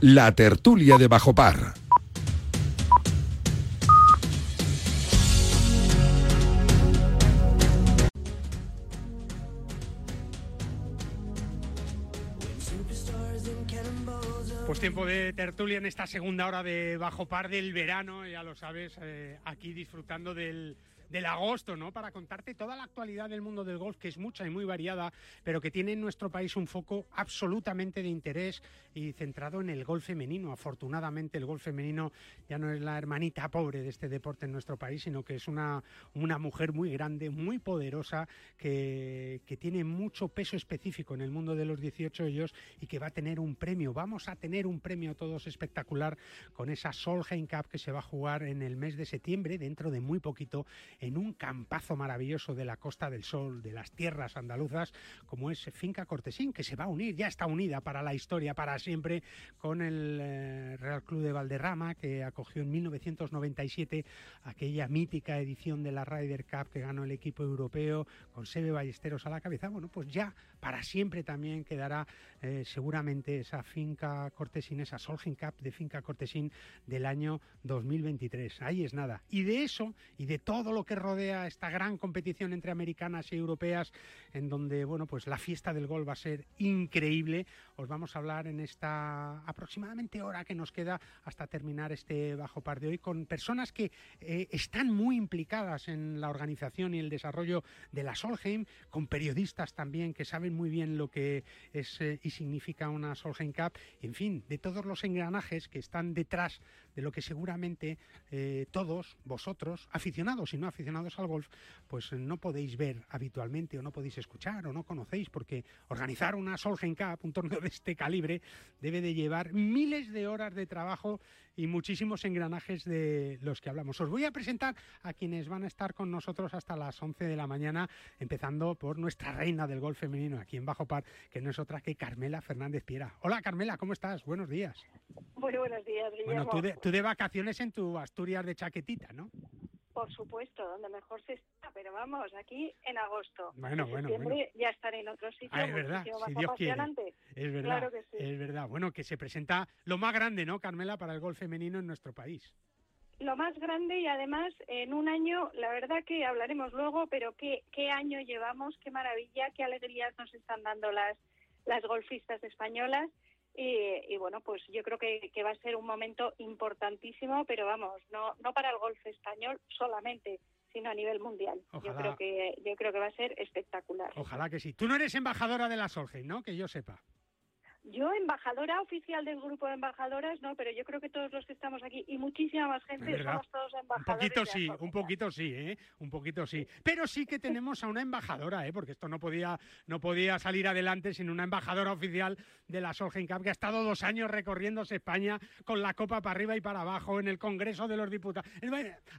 La tertulia de Bajo Par. Pues tiempo de tertulia en esta segunda hora de Bajo Par del verano, ya lo sabes, eh, aquí disfrutando del, del agosto, ¿no? Para contarte toda la actualidad del mundo del golf, que es mucha y muy variada, pero que tiene en nuestro país un foco absolutamente de interés y centrado en el golf femenino. Afortunadamente, el golf femenino ya no es la hermanita pobre de este deporte en nuestro país, sino que es una, una mujer muy grande, muy poderosa, que, que tiene mucho peso específico en el mundo de los 18 ellos y que va a tener un premio. Vamos a tener un premio todos espectacular con esa Solheim Cup que se va a jugar en el mes de septiembre, dentro de muy poquito, en un campazo maravilloso de la Costa del Sol, de las tierras andaluzas, como es Finca Cortesín, que se va a unir, ya está unida para la historia, para siempre, con el eh, Real Club de Valderrama, que acogió en 1997 aquella mítica edición de la Ryder Cup que ganó el equipo europeo, con Sebe Ballesteros a la cabeza. Bueno, pues ya para siempre también quedará eh, seguramente esa Finca Cortesín, esa Solheim Cup de Finca Cortesín del año 2023. Ahí es nada. Y de eso, y de todo lo que rodea esta gran competición entre americanas y europeas, en donde, bueno, pues la fiesta del gol va a ser increíble. Os vamos a hablar en esta aproximadamente hora que nos queda hasta terminar este bajo par de hoy con personas que eh, están muy implicadas en la organización y el desarrollo de la Solheim, con periodistas también que saben muy bien lo que es eh, y significa una Solheim Cup, en fin, de todos los engranajes que están detrás de lo que seguramente eh, todos, vosotros, aficionados y no aficionados, al golf, pues no podéis ver habitualmente o no podéis escuchar o no conocéis, porque organizar una Solheim Cup, un torneo de este calibre, debe de llevar miles de horas de trabajo y muchísimos engranajes de los que hablamos. Os voy a presentar a quienes van a estar con nosotros hasta las 11 de la mañana, empezando por nuestra reina del golf femenino aquí en Bajo Par, que no es otra que Carmela Fernández Piera. Hola Carmela, ¿cómo estás? Buenos días. Muy buenos días, Guillermo. Bueno, tú de, tú de vacaciones en tu Asturias de chaquetita, ¿no? Por supuesto, donde mejor se está, pero vamos, aquí en agosto. Bueno, en bueno, bueno. ya estaré en otro sitio Ah, es verdad, si Dios quiere. Es verdad, Claro que sí. es verdad. Bueno, que se presenta lo más grande, ¿no, Carmela, para el golf femenino en nuestro país? Lo más grande y además en un año, la verdad que hablaremos luego, pero qué, qué año llevamos, qué maravilla, qué alegrías nos están dando las, las golfistas españolas. Y, y bueno, pues yo creo que, que va a ser un momento importantísimo, pero vamos, no, no para el golf español solamente, sino a nivel mundial. Yo creo que yo creo que va a ser espectacular. Ojalá que sí. Tú no eres embajadora de la Solheim, ¿no? Que yo sepa. Yo, embajadora oficial del grupo de embajadoras, no, pero yo creo que todos los que estamos aquí y muchísima más gente somos todos Un embajadores. poquito de la sí, un poquito sí, ¿eh? Un poquito sí. Pero sí que tenemos a una embajadora, ¿eh? Porque esto no podía, no podía salir adelante sin una embajadora oficial de la Solheim Cup que ha estado dos años recorriéndose España con la copa para arriba y para abajo en el Congreso de los Diputados.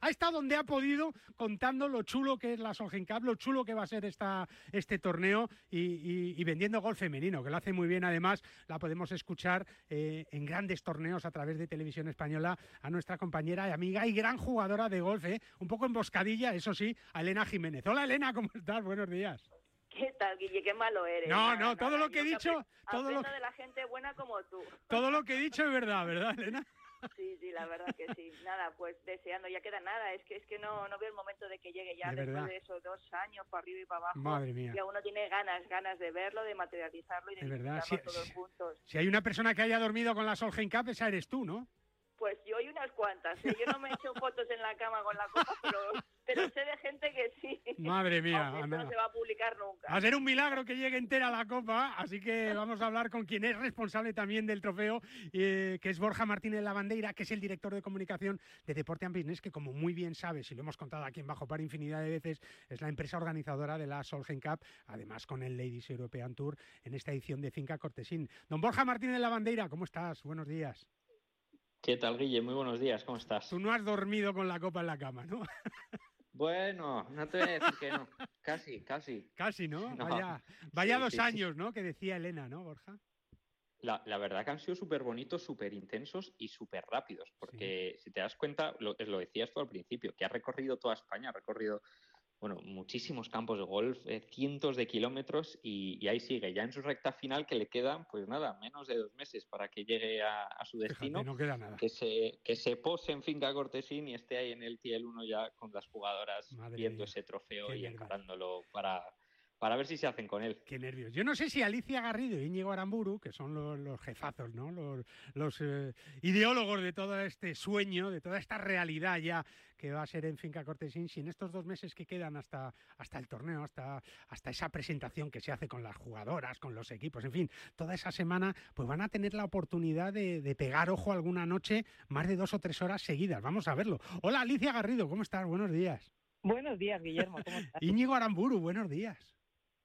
Ha estado donde ha podido contando lo chulo que es la Solheim Cup, lo chulo que va a ser esta, este torneo y, y- y vendiendo golf femenino, que lo hace muy bien. Además, la podemos escuchar eh, en grandes torneos a través de televisión española a nuestra compañera y amiga y gran jugadora de golf, ¿eh? un poco emboscadilla, eso sí, a Elena Jiménez. Hola Elena, ¿cómo estás? Buenos días. ¿Qué tal, Guille? Qué malo eres. No, no, todo nada, lo que he dicho, todo lo de la gente buena como tú. Todo lo que he dicho es verdad, ¿verdad, Elena? Sí, sí, la verdad que sí. Nada, pues deseando, ya queda nada. Es que es que no, no veo el momento de que llegue ya De después verdad. de esos dos años para arriba y para abajo. Madre mía. Y uno tiene ganas, ganas de verlo, de materializarlo y de De verdad, todos sí. juntos. Si hay una persona que haya dormido con la Solheim Cup, esa eres tú, ¿no? Pues yo y unas cuantas. ¿eh? Yo no me he hecho fotos en la cama con la copa, pero, pero sé de gente que sí. Madre mía, Aunque no se va a publicar nunca. Va a ser un milagro que llegue entera la copa, así que vamos a hablar con quien es responsable también del trofeo, eh, que es Borja Martínez Lavandeira, que es el director de comunicación de Deporte and Business, que como muy bien sabes, y lo hemos contado aquí en Bajo Par infinidad de veces, es la empresa organizadora de la Solheim Cup, además con el Ladies European Tour en esta edición de Finca Cortesín. Don Borja Martínez Lavandeira, ¿cómo estás? Buenos días. ¿Qué tal, Guille? Muy buenos días, ¿cómo estás? Tú no has dormido con la copa en la cama, ¿no? Bueno, no te voy a decir que no. Casi, casi. Casi, ¿no? No. Vaya, vaya Sí, dos sí, años, ¿no? Que decía Elena, ¿no, Borja? La, la verdad que han sido súper bonitos, súper intensos y súper rápidos, porque si te das cuenta, lo, lo decías tú al principio, que ha recorrido toda España, ha recorrido bueno, muchísimos campos de golf, eh, cientos de kilómetros y, ahí sigue, ya en su recta final que le quedan, pues nada, menos de dos meses para que llegue a, su destino. no queda nada. Que se, que se pose en Finca Cortesín y esté ahí en el TL 1 ya con las jugadoras viendo ese trofeo y encarándolo para, para ver si se hacen con él. Qué nervios. Yo no sé si Alicia Garrido y Íñigo Aramburu, que son los, jefazos, ¿no? Los, eh, ideólogos de todo este sueño, de toda esta realidad ya que va a ser en Finca Cortesín, si en estos dos meses que quedan hasta, hasta el torneo, hasta, hasta esa presentación que se hace con las jugadoras, con los equipos, en fin, toda esa semana, pues van a tener la oportunidad de, de pegar ojo alguna noche más de dos o tres horas seguidas. Vamos a verlo. Hola Alicia Garrido, ¿cómo estás? Buenos días. Buenos días, Guillermo. ¿Cómo estás? Íñigo Aramburu, buenos días.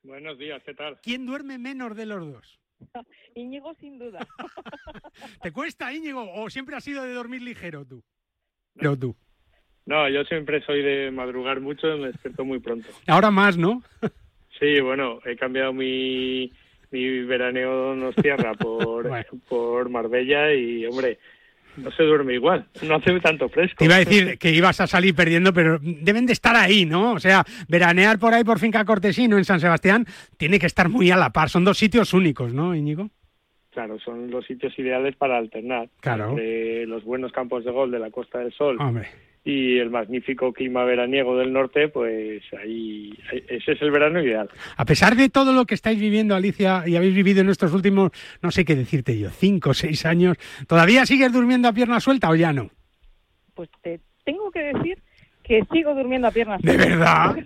Buenos días, ¿qué tal? ¿Quién duerme menos de los dos? Íñigo, sin duda. ¿Te cuesta, Íñigo? ¿O siempre has sido de dormir ligero tú? No, tú. No, yo siempre soy de madrugar mucho y me despierto muy pronto. Ahora más, ¿no? sí, bueno, he cambiado mi, mi veraneo nos tierra por, por Marbella y, hombre, no se duerme igual, no hace tanto fresco. Te iba a decir que ibas a salir perdiendo, pero deben de estar ahí, ¿no? O sea, veranear por ahí por Finca Cortesino en San Sebastián tiene que estar muy a la par. Son dos sitios únicos, ¿no, Íñigo? Claro, son los sitios ideales para alternar. Claro. los buenos campos de gol de la Costa del Sol. Hombre y el magnífico clima veraniego del norte, pues ahí, ese es el verano ideal. A pesar de todo lo que estáis viviendo, Alicia, y habéis vivido en estos últimos, no sé qué decirte yo, cinco o seis años, ¿todavía sigues durmiendo a pierna suelta o ya no? Pues te tengo que decir que sigo durmiendo a pierna suelta. ¿De verdad?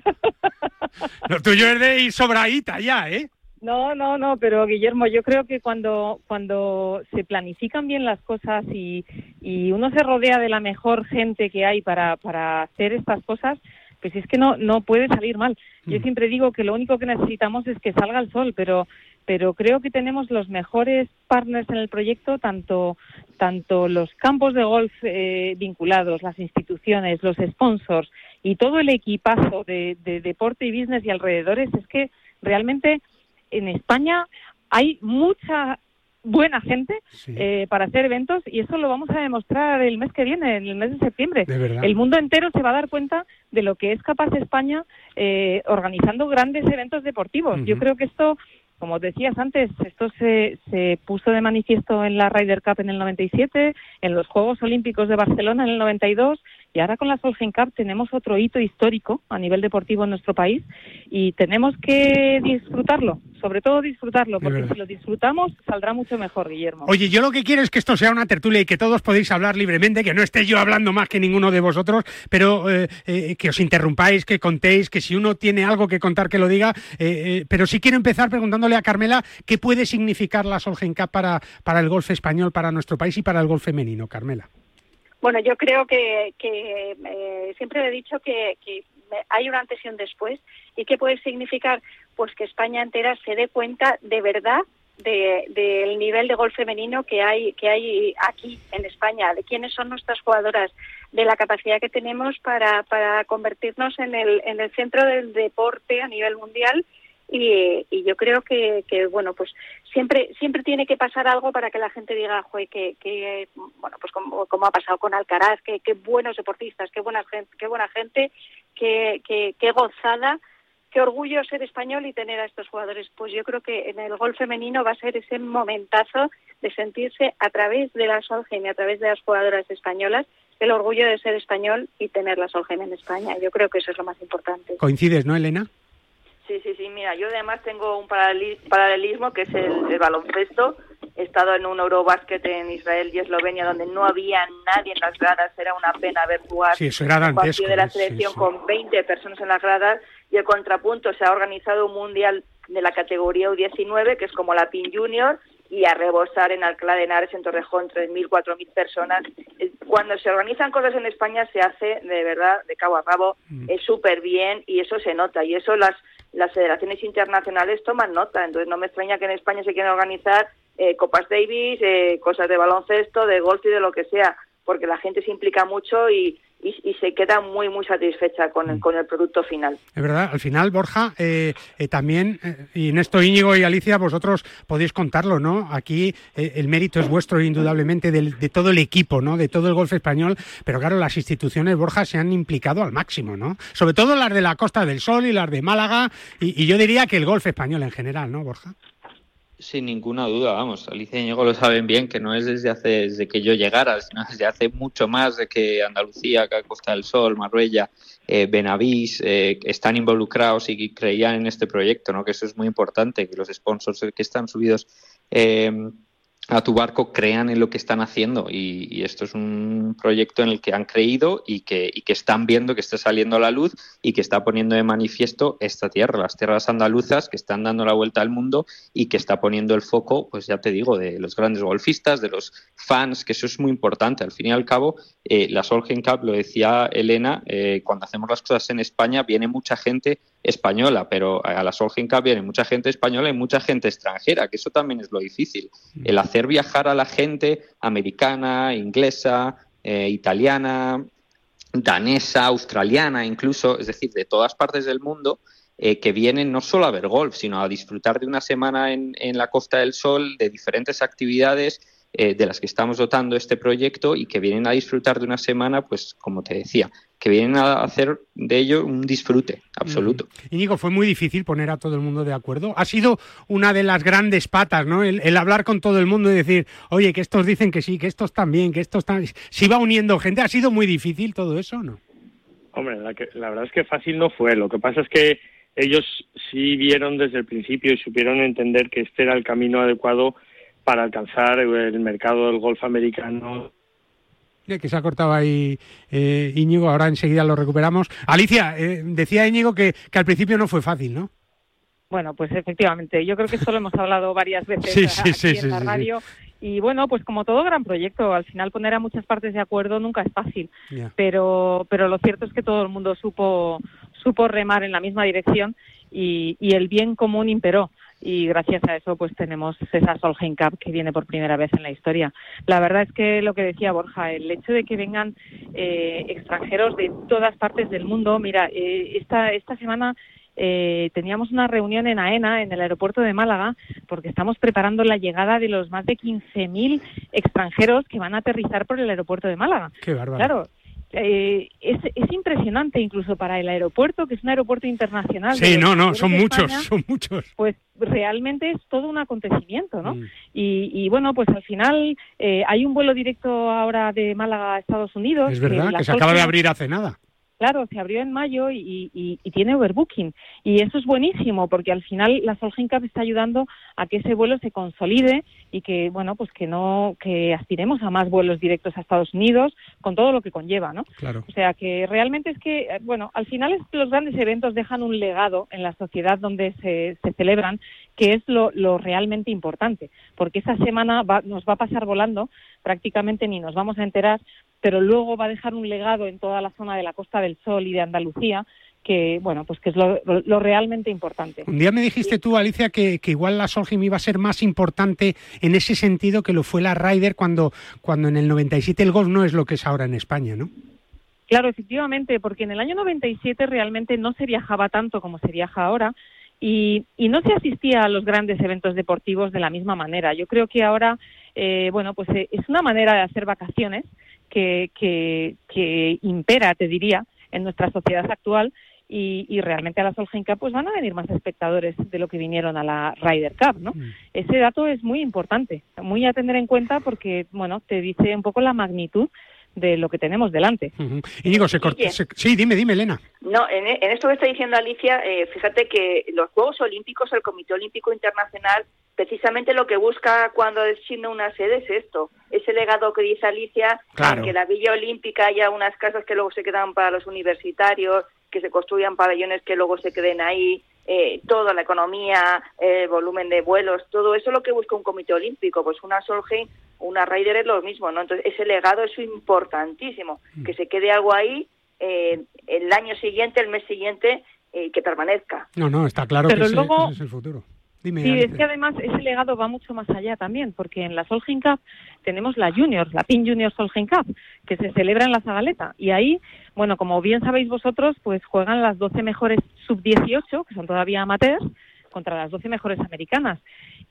lo tuyo es de ir sobradita ya, ¿eh? No, no, no, pero Guillermo, yo creo que cuando, cuando se planifican bien las cosas y, y uno se rodea de la mejor gente que hay para, para hacer estas cosas, pues es que no, no puede salir mal. Yo mm. siempre digo que lo único que necesitamos es que salga el sol, pero, pero creo que tenemos los mejores partners en el proyecto, tanto, tanto los campos de golf eh, vinculados, las instituciones, los sponsors y todo el equipazo de, de deporte y business y alrededores, es que realmente en España hay mucha buena gente eh, para hacer eventos y eso lo vamos a demostrar el mes que viene, en el mes de septiembre. el mundo entero se va a dar cuenta de lo que es capaz España eh, organizando grandes eventos deportivos. Yo creo que esto, como decías antes, esto se, se puso de manifiesto en la Ryder Cup en el 97, en los Juegos Olímpicos de Barcelona en el 92 y ahora con la Solheim Cup tenemos otro hito histórico a nivel deportivo en nuestro país y tenemos que disfrutarlo, sobre todo disfrutarlo, porque si lo disfrutamos saldrá mucho mejor, Guillermo. Oye, yo lo que quiero es que esto sea una tertulia y que todos podéis hablar libremente, que no esté yo hablando más que ninguno de vosotros, pero eh, eh, que os interrumpáis, que contéis, que si uno tiene algo que contar que lo diga. Eh, pero sí quiero empezar preguntándole a Carmela qué puede significar la Solheim Cup para, para el golf español, para nuestro país y para el golf femenino, Carmela. Bueno, yo creo que, eh, siempre he dicho que, que, hay un antes y un después y que puede significar pues que España entera se dé cuenta de verdad del de, nivel de gol femenino que hay que hay aquí en España, de quiénes son nuestras jugadoras, de la capacidad que tenemos para, para convertirnos en el, en el centro del deporte a nivel mundial. Y, y yo creo que, que, bueno pues siempre siempre tiene que pasar algo para que la gente diga que, que bueno pues como, como, ha pasado con Alcaraz que, qué buenos deportistas qué buena gente qué buena gente qué, qué, gozada qué orgullo ser español y tener a estos jugadores pues yo creo que en el gol femenino va a ser ese momentazo de sentirse a través de la Solheim y a través de las jugadoras españolas el orgullo de ser español y tener la Solheim en España. Yo creo que eso es lo más importante. Coincides no Elena Sí, sí, sí. Mira, yo además tengo un paralelismo que es el, baloncesto. He estado en un Eurobasket en Israel y Eslovenia donde no había nadie en las gradas. Era una pena ver jugar sí, eso era un partido de la selección con 20 personas en las gradas. Y el contrapunto, se ha organizado un mundial de la categoría U19, que es como la PIN Junior, y a rebosar en Alcalá de Henares, en Torrejón, 3.000, 4.000 personas. Eh, cuando se organizan cosas en España se hace de verdad, de cabo a rabo, mm. es súper bien y eso se nota. Y eso las las federaciones internacionales toman nota. Entonces no me extraña que en España se quieran organizar eh, Copas Davis, eh, cosas de baloncesto, de golf y de lo que sea, porque la gente se implica mucho y, y, se queda muy, muy satisfecha con el, mm. con el producto final. Es verdad, al final, Borja, eh, eh, también, eh, y en esto Íñigo y Alicia, vosotros podéis contarlo, ¿no? Aquí el mérito es vuestro, indudablemente, de todo el equipo, ¿no? De todo el golf español, pero claro, las instituciones, Borja, se han implicado al máximo, ¿no? Sobre todo las de la Costa del Sol y las de Málaga, y, y yo diría que el golf español en general, ¿no, Borja? Sin ninguna duda, vamos, Alicia y Diego lo saben bien, que no es desde hace desde que yo llegara, sino desde hace mucho más de que Andalucía, Costa del Sol, Marbella, eh, Benavís eh, están involucrados y creían en este proyecto, ¿no? que eso es muy importante, que los sponsors que están subidos eh, a tu barco crean en lo que están haciendo y, esto es un proyecto en el que han creído y que, y que, están viendo que está saliendo a la luz y que está poniendo de manifiesto esta tierra, las tierras andaluzas que están dando la vuelta al mundo y que está poniendo el foco, pues ya te digo, de los grandes golfistas, de los fans, que eso es muy importante. Al fin y al cabo, eh, la Solheim Cup, lo decía Elena, eh, cuando hacemos las cosas en España viene mucha gente española, pero a la Solheim Cup viene mucha gente española y mucha gente extranjera, que eso también es lo difícil. El hacer viajar a la gente americana, inglesa, eh, italiana, danesa, australiana, incluso, es decir, de todas partes del mundo, eh, que vienen no solo a ver golf, sino a disfrutar de una semana en, en la Costa del Sol, de diferentes actividades eh, de las que estamos dotando este proyecto y que vienen a disfrutar de una semana, pues como te decía, que vienen a hacer de ello un disfrute absoluto. Y Nico, fue muy difícil poner a todo el mundo de acuerdo. Ha sido una de las grandes patas, ¿no? El, hablar con todo el mundo y decir, oye, que estos dicen que sí, que estos también, que estos están... Si va uniendo gente, ¿ha sido muy difícil todo eso o no? Hombre, la, la verdad es que fácil no fue. Lo que pasa es que ellos sí vieron desde el principio y supieron entender que este era el camino adecuado para alcanzar el mercado del golf americano que se ha cortado ahí eh, Íñigo, ahora enseguida lo recuperamos. Alicia, eh, decía Íñigo que, al principio no fue fácil, ¿no? Bueno, pues efectivamente, yo creo que esto lo hemos hablado varias veces aquí en la radio. Y bueno, pues como todo gran proyecto, al final poner a muchas partes de acuerdo nunca es fácil. Pero, pero lo cierto es que todo el mundo supo, supo remar en la misma dirección y, y el bien común imperó y gracias a eso pues tenemos esa Solheim Cup que viene por primera vez en la historia. La verdad es que lo que decía Borja, el hecho de que vengan eh, extranjeros de todas partes del mundo, mira, eh, esta, esta semana eh, teníamos una reunión en AENA, en el aeropuerto de Málaga, porque estamos preparando la llegada de los más de 15.000 extranjeros que van a aterrizar por el aeropuerto de Málaga. Qué bárbaro. Claro, eh, es, es, impresionante incluso para el aeropuerto, que es un aeropuerto internacional. Sí, no, no, son muchos, son muchos. Pues realmente es todo un acontecimiento, ¿no? Mm. Y, y, bueno, pues al final eh, hay un vuelo directo ahora de Málaga a Estados Unidos. Es verdad, que, se acaba de abrir hace nada. Claro, se abrió en mayo y, y, tiene overbooking. Y eso es buenísimo porque al final la Solheim Cup está ayudando a que ese vuelo se consolide y que, bueno, pues que no, que aspiremos a más vuelos directos a Estados Unidos con todo lo que conlleva, ¿no? Claro. O sea que realmente es que, eh, bueno, al final los grandes eventos dejan un legado en la sociedad donde se, se celebran que es lo, lo, realmente importante, porque esa semana nos va a pasar volando, prácticamente ni nos vamos a enterar, pero luego va a dejar un legado en toda la zona de la Costa del Sol y de Andalucía que bueno pues que es lo, realmente importante. Un día me dijiste tú Alicia que, igual la Solheim iba a ser más importante en ese sentido que lo fue la Ryder cuando cuando en el 97 el golf no es lo que es ahora en España, ¿no? Claro, efectivamente, porque en el año 97 realmente no se viajaba tanto como se viaja ahora y, y no se asistía a los grandes eventos deportivos de la misma manera. Yo creo que ahora, eh, bueno, pues eh, es una manera de hacer vacaciones que, que, que impera, te diría, en nuestra sociedad actual y, y, realmente a la Solheim Cup pues van a venir más espectadores de lo que vinieron a la Ryder Cup, ¿no? Mm. Ese dato es muy importante, muy a tener en cuenta porque, bueno, te dice un poco la magnitud de lo que tenemos delante. Y digo, se, corta, Sí, dime, dime, Elena. No, en, en, esto que está diciendo Alicia, eh, fíjate que los Juegos Olímpicos, el Comité Olímpico Internacional, precisamente lo que busca cuando designa una sede es esto, ese legado que dice Alicia, que la Villa Olímpica haya unas casas que luego se quedan para los universitarios, que se construyan pabellones que luego se queden ahí, eh, toda la economía, el volumen de vuelos, todo eso es lo que busca un comité olímpico, pues una Solheim, una Ryder es lo mismo, ¿no? Entonces ese legado es importantísimo, mm. que se quede algo ahí eh, el año siguiente, el mes siguiente, eh, que permanezca. No, no, está claro que ese, es el futuro. Dime, Sí, es que además ese legado va mucho más allá también, porque en la Solheim Cup tenemos la Juniors, la PIN Junior Solheim Cup, que se celebra en la Zagaleta. Y ahí, bueno, como bien sabéis vosotros, pues juegan las 12 mejores sub-18, que son todavía amateurs, contra las 12 mejores americanas.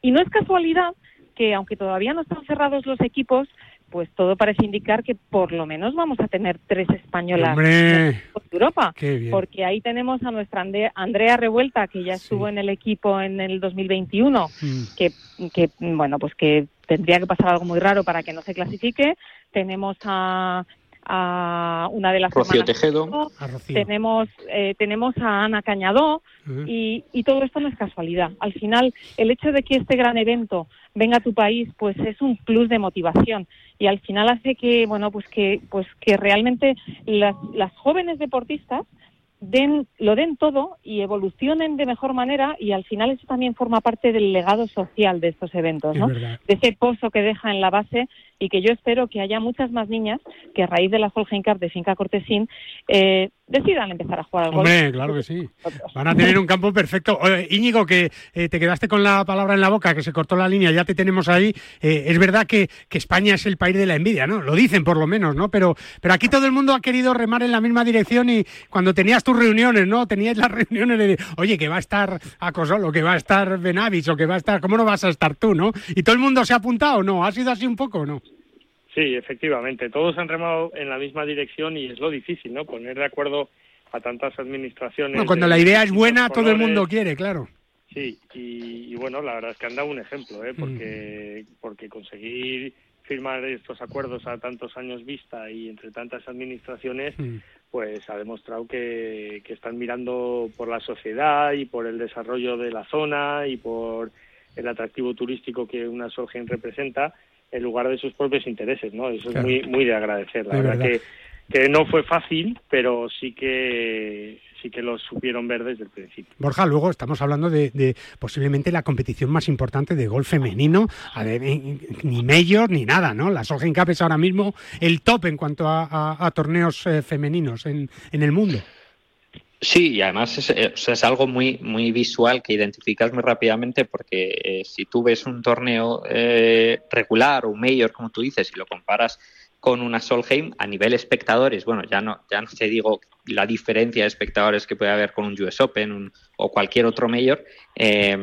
Y no es casualidad que, aunque todavía no están cerrados los equipos, pues todo parece indicar que por lo menos vamos a tener tres españolas Hombre. en Europa. Qué bien. Porque ahí tenemos a nuestra Ande- Andrea Revuelta, que ya estuvo en el equipo en el 2021, Mm. que, que, bueno, pues que tendría que pasar algo muy raro para que no se clasifique. Tenemos a, a una de las Rocío Tejedo. A Rocío. tenemos eh, tenemos a Ana Cañadó y, y todo esto no es casualidad. Al final, el hecho de que este gran evento venga a tu país, pues es un plus de motivación y al final hace que bueno pues que pues que realmente las, las jóvenes deportistas den lo den todo y evolucionen de mejor manera y al final eso también forma parte del legado social de estos eventos, ¿no? de ese pozo que deja en la base y que yo espero que haya muchas más niñas que a raíz de la Solheim Cup de Finca Cortesín eh, decidan empezar a jugar al golf. Hombre, claro que sí. Van a tener un campo perfecto. Íñigo, que eh, te quedaste con la palabra en la boca, que se cortó la línea, ya te tenemos ahí. Eh, es verdad que, que España es el país de la envidia, ¿no? Lo dicen por lo menos, ¿no? Pero, pero aquí todo el mundo ha querido remar en la misma dirección y cuando tenías tus reuniones, ¿no? Tenías las reuniones de, oye, que va a estar Acosolo, que va a estar Benavis o que va a estar, ¿cómo no vas a estar tú, no? Y todo el mundo se ha apuntado, ¿no? ¿Ha sido así un poco, no? Sí, efectivamente. Todos han remado en la misma dirección y es lo difícil, ¿no? Poner de acuerdo a tantas administraciones. Bueno, cuando de la idea es buena, todo el mundo quiere, claro. Sí, y, y bueno, la verdad es que han dado un ejemplo, ¿eh? porque, Mm. porque conseguir firmar estos acuerdos a tantos años vista y entre tantas administraciones, Mm. pues ha demostrado que, que están mirando por la sociedad y por el desarrollo de la zona y por el atractivo turístico que una Solheim representa en lugar de sus propios intereses, ¿no? Eso Claro. es muy muy de agradecer. La De verdad, verdad. que, que no fue fácil, pero sí que sí que lo supieron ver desde el principio. Borja, luego estamos hablando de, de posiblemente la competición más importante de golf femenino, ver, eh, ni mayor ni nada, ¿no? La Solheim Cup es ahora mismo el top en cuanto a, a- a torneos eh, femeninos en, en el mundo. Sí, y además es, eh, es algo muy, muy visual que identificas muy rápidamente porque eh, si tú ves un torneo eh, regular o mayor, como tú dices, y lo comparas con una Solheim a nivel espectadores, bueno, ya no, ya no te digo la diferencia de espectadores que puede haber con un US Open o cualquier otro mayor, eh,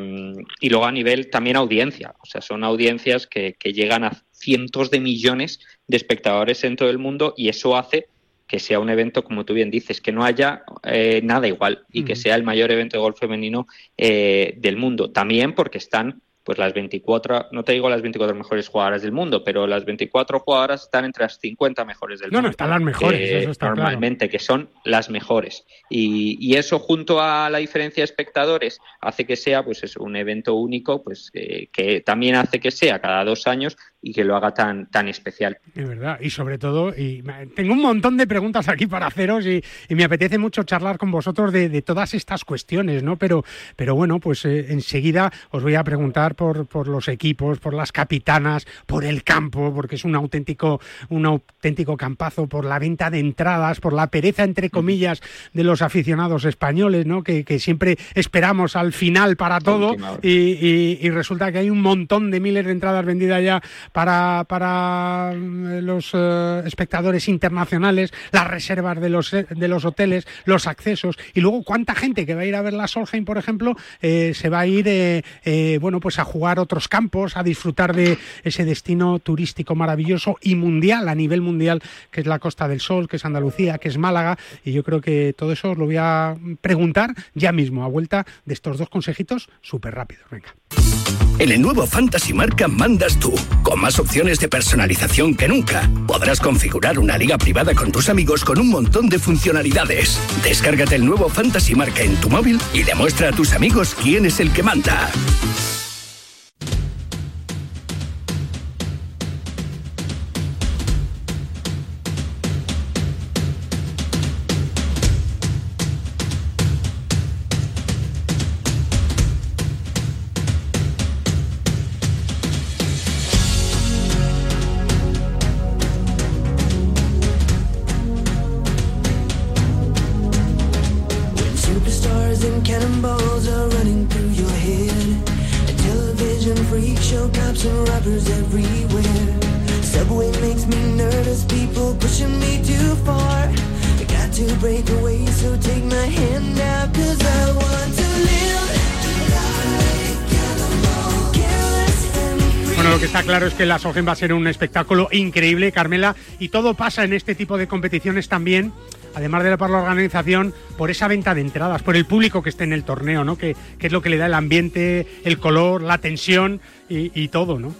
y luego a nivel también audiencia, o sea, son audiencias que, que llegan a cientos de millones de espectadores en todo el mundo y eso hace que sea un evento, como tú bien dices, que no haya eh, nada igual y que sea el mayor evento de golf femenino eh, del mundo. También porque están pues las 24, no te digo las 24 mejores jugadoras del mundo, pero las 24 jugadoras están entre las 50 mejores del No, no, mundo. están las mejores, Eh, eso está claro. normalmente, que son las mejores. Y, y eso junto a la diferencia de espectadores hace que sea pues eso, un evento único, pues eh, que también hace que sea cada dos años y que lo haga tan, tan especial. Es verdad, y sobre todo, y tengo un montón de preguntas aquí para haceros y, y me apetece mucho charlar con vosotros de, de todas estas cuestiones, ¿no? Pero, pero bueno, pues eh, enseguida os voy a preguntar por, por los equipos, por las capitanas, por el campo, porque es un auténtico, un auténtico campazo, por la venta de entradas, por la pereza, entre comillas, de los aficionados españoles, ¿no? Que, que siempre esperamos al final para todo y- y resulta que hay un montón de miles de entradas vendidas ya para, para mm, los eh, espectadores internacionales, las reservas de los, eh, de los hoteles, los accesos y luego cuánta gente que va a ir a ver la Solheim, por ejemplo, eh, se va a ir eh, eh, bueno pues a jugar otros campos, a disfrutar de ese destino turístico maravilloso y mundial a nivel mundial que es la Costa del Sol, que es Andalucía, que es Málaga y yo creo que todo eso os lo voy a preguntar ya mismo a vuelta de estos dos consejitos súper rápidos. Venga. En el nuevo Fantasy Marca mandas tú, con más opciones de personalización que nunca. Podrás configurar una liga privada con tus amigos con un montón de funcionalidades. Descárgate el nuevo Fantasy Marca en tu móvil y demuestra a tus amigos quién es el que manda. Que la Solheim va a ser un espectáculo increíble, Carmela, y todo pasa en este tipo de competiciones también, además de por la organización, por esa venta de entradas, por el público que esté en el torneo, ¿no? Que, que es lo que le da el ambiente, el color, la tensión y, y todo, ¿no?